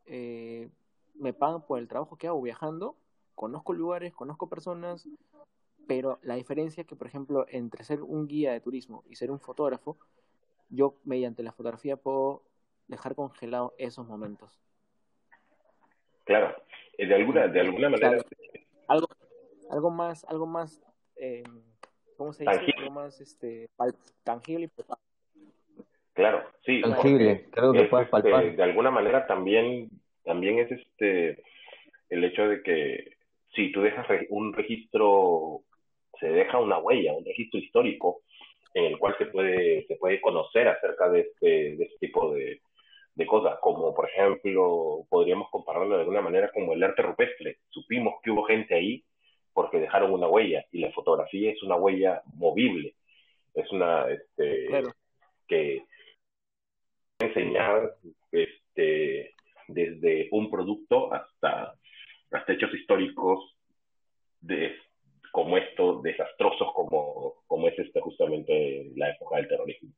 Speaker 3: eh, me pagan por el trabajo que hago viajando, conozco lugares, conozco personas, pero la diferencia que, por ejemplo, entre ser un guía de turismo y ser un fotógrafo, yo mediante la fotografía puedo dejar congelados esos momentos.
Speaker 1: Claro, eh, de alguna, de alguna manera.
Speaker 3: algo, algo más, algo más, eh, ¿cómo se dice? Algo más este, tangible y
Speaker 1: Claro, sí.
Speaker 2: Tangible, creo que puedas
Speaker 1: este,
Speaker 2: palpar.
Speaker 1: de alguna manera también, también es este el hecho de que si tú dejas un registro, se deja una huella, un registro histórico en el cual se puede, se puede conocer acerca de este, de este tipo de, de cosas, como por ejemplo, podríamos compararlo de alguna manera como el arte rupestre. Supimos que hubo gente ahí porque dejaron una huella y la fotografía es una huella movible, es una este, que enseñar este, desde un producto hasta, hasta hechos históricos de, como esto, desastrosos como, como es este justamente la época del terrorismo.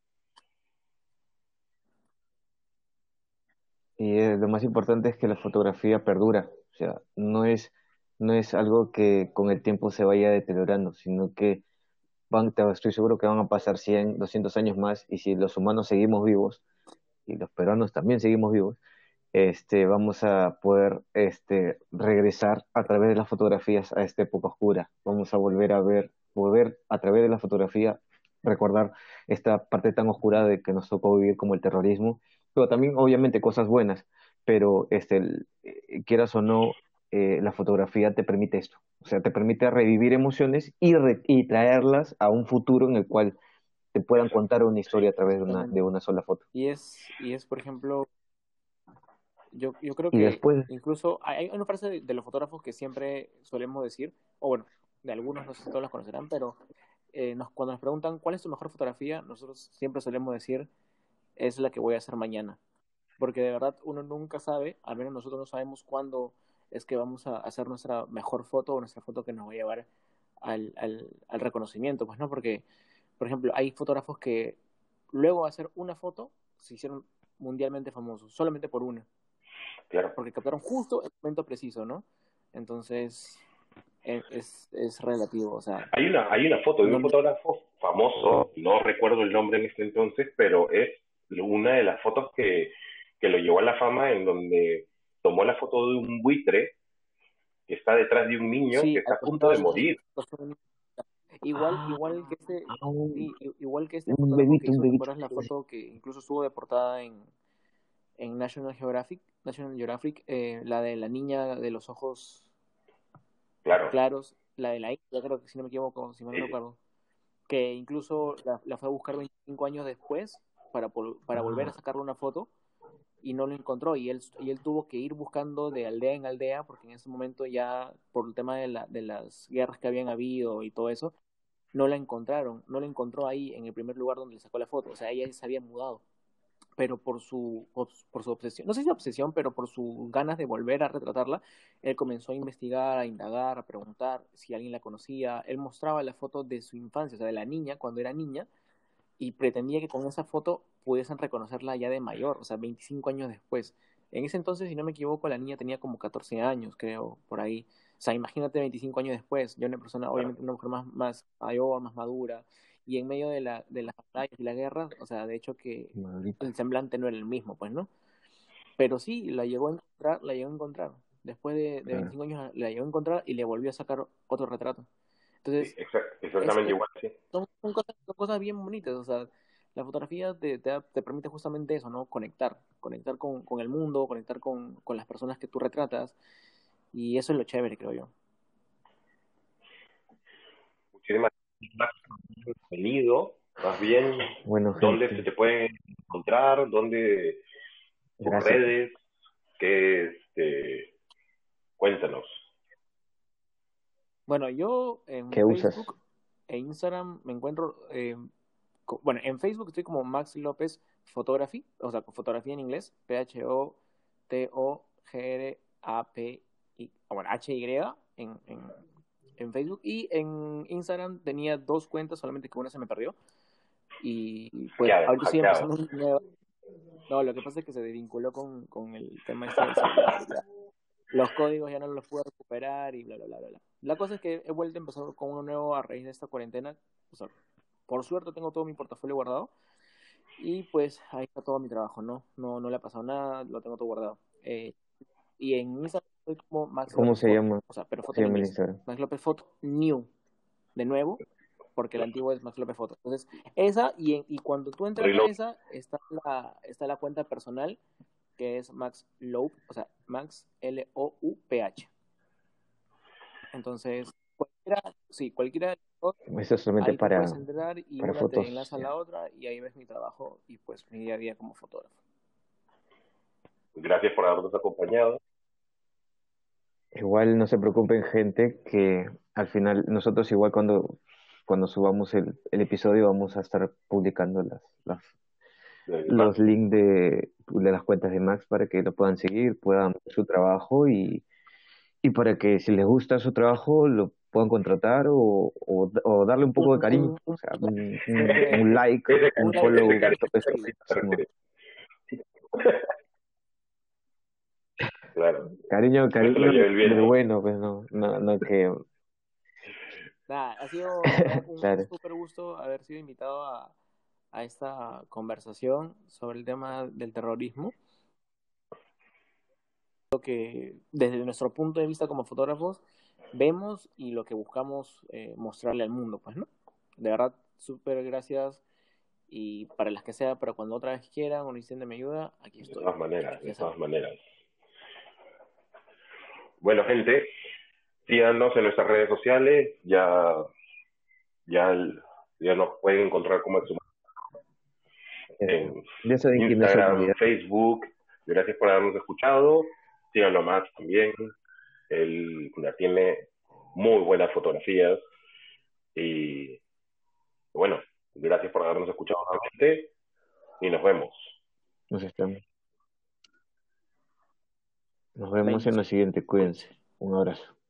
Speaker 2: Y lo más importante es que la fotografía perdura, o sea, no es, no es algo que con el tiempo se vaya deteriorando, sino que van, estoy seguro que van a pasar 100, 200 años más y si los humanos seguimos vivos, y los peruanos también seguimos vivos, este, vamos a poder este, regresar a través de las fotografías a esta época oscura. Vamos a volver a ver, volver a través de la fotografía, recordar esta parte tan oscura de que nos tocó vivir como el terrorismo, pero también obviamente cosas buenas, pero este, eh, quieras o no, eh, la fotografía te permite esto, o sea, te permite revivir emociones y, y traerlas a un futuro en el cual te puedan contar una historia a través de una, de una sola foto.
Speaker 3: Y es, y es por ejemplo, yo, yo creo que incluso hay una frase de, los fotógrafos que siempre solemos decir, o bueno, de algunos no sé si todos los conocerán, pero eh, nos, cuando nos preguntan cuál es tu mejor fotografía, nosotros siempre solemos decir, es la que voy a hacer mañana. Porque de verdad uno nunca sabe, al menos nosotros no sabemos cuándo es que vamos a hacer nuestra mejor foto o nuestra foto que nos va a llevar al, al, al reconocimiento, pues no, porque por ejemplo, hay fotógrafos que luego de hacer una foto se hicieron mundialmente famosos, solamente por una.
Speaker 1: Claro.
Speaker 3: Porque captaron justo el momento preciso, ¿no? Entonces, e, es, es relativo, o sea...
Speaker 1: Hay una, hay una foto de un fotógrafo famoso, no recuerdo el nombre en este entonces, pero es una de las fotos que, que lo llevó a la fama en donde tomó la foto de un buitre que está detrás de un niño que está a punto de morir.
Speaker 3: Igual, ah, igual que este,
Speaker 2: ah,
Speaker 3: igual que este
Speaker 2: un bebito, un bebito.
Speaker 3: la foto que incluso estuvo de portada en, en National Geographic, National Geographic, eh, la de la niña de los ojos
Speaker 1: claro.
Speaker 3: claros, la de la India, creo que si no me equivoco, si no me recuerdo, que incluso la, la, fue a buscar 25 años después para, para volver a sacarle una foto y no lo encontró y él, y él tuvo que ir buscando de aldea en aldea porque en ese momento ya por el tema de, la, de las guerras que habían habido y todo eso no la encontraron, no la encontró ahí en el primer lugar donde le sacó la foto, o sea, ella se había mudado, pero por su, por su obsesión, no sé si obsesión, pero por sus ganas de volver a retratarla, él comenzó a investigar, a indagar, a preguntar si alguien la conocía, él mostraba la foto de su infancia, o sea, de la niña, cuando era niña, y pretendía que con esa foto pudiesen reconocerla ya de mayor, o sea, 25 años después. En ese entonces, si no me equivoco, la niña tenía como 14 años, creo, por ahí. O sea, imagínate 25 años después, ya una persona, obviamente una mujer más, más mayor, más madura, y en medio de, la, de las batallas y la guerra, o sea, de hecho que el semblante no era el mismo, pues, ¿no? Pero sí, la llegó a encontrar, la llegó a encontrar. Después de, de 25 años la llegó a encontrar y le volvió a sacar otro retrato. Entonces,
Speaker 1: exactamente igual, sí.
Speaker 3: Son, cosas, son, cosas, bien bonitas, o sea, la fotografía te, te, te, permite justamente eso, ¿no? Conectar, conectar con, con el mundo, conectar con, con las personas que tú retratas y eso es lo chévere, creo yo.
Speaker 1: Muchísimas gracias por venido. Más bien,
Speaker 2: bueno,
Speaker 1: ¿dónde se te puede encontrar? ¿Dónde tus redes? ¿Qué, este, cuéntanos.
Speaker 3: Bueno, yo en Facebook e Instagram me encuentro, eh, bueno, en Facebook estoy como Max López Photography, o sea, fotografía en inglés, P-H-O-T-O-G-R-A-P bueno, HY en, en, en, Facebook y en Instagram tenía dos cuentas, solamente que una se me perdió. Y pues ahorita sigue pasando No, lo que pasa es que se desvinculó con, con el tema este de Los códigos ya no los pude recuperar y bla, bla, bla, bla. La cosa es que he vuelto a empezar con uno nuevo a raíz de esta cuarentena. O sea, por suerte tengo todo mi portafolio guardado. Y pues ahí está todo mi trabajo, ¿no? No, no le ha pasado nada, lo tengo todo guardado. Eh, y en Instagram soy como Max
Speaker 2: ¿Cómo se llama?
Speaker 3: O sea, pero foto Max López Foto New. De nuevo. porque el antiguo es Max López Foto. Entonces, esa, y, y cuando tú entras a esa, está la, está la cuenta personal, que es Max Lope, o sea, Max L-O-U-P-H. Entonces, cualquiera, sí, cualquiera
Speaker 2: eso es solamente para,
Speaker 3: entrar y para fotos. te enlaza a la otra y ahí ves mi trabajo y pues mi día a día como fotógrafo.
Speaker 1: Gracias por habernos acompañado.
Speaker 2: Igual no se preocupen gente que al final nosotros igual cuando cuando subamos el, el episodio vamos a estar publicando las, las los links de, de, las cuentas de Max para que lo puedan seguir, puedan ver su trabajo y, y para que si les gusta su trabajo lo puedan contratar o, o, darle un poco de cariño, o sea, un, un, like, un follow.
Speaker 1: Claro.
Speaker 2: Cariño, cariño, pero bueno, pues no, no, no que...
Speaker 3: Nada, ha sido un súper gusto haber sido invitado a, a esta conversación sobre el tema del terrorismo. Lo que desde nuestro punto de vista como fotógrafos vemos y lo que buscamos eh, mostrarle al mundo, pues, ¿no? De verdad, súper gracias y para las que sea, pero cuando otra vez quieran o necesiten de mi ayuda, aquí estoy.
Speaker 1: De todas maneras, de todas maneras. Bueno, gente, síganos en nuestras redes sociales, ya, ya, ya nos pueden encontrar como en Instagram, Facebook. Gracias por habernos escuchado. Síganlo más también. Él tiene muy buenas fotografías. Y bueno, gracias por habernos escuchado nuevamente. Y nos vemos.
Speaker 2: Nos estamos. Nos vemos en la siguiente. Cuídense. Un abrazo.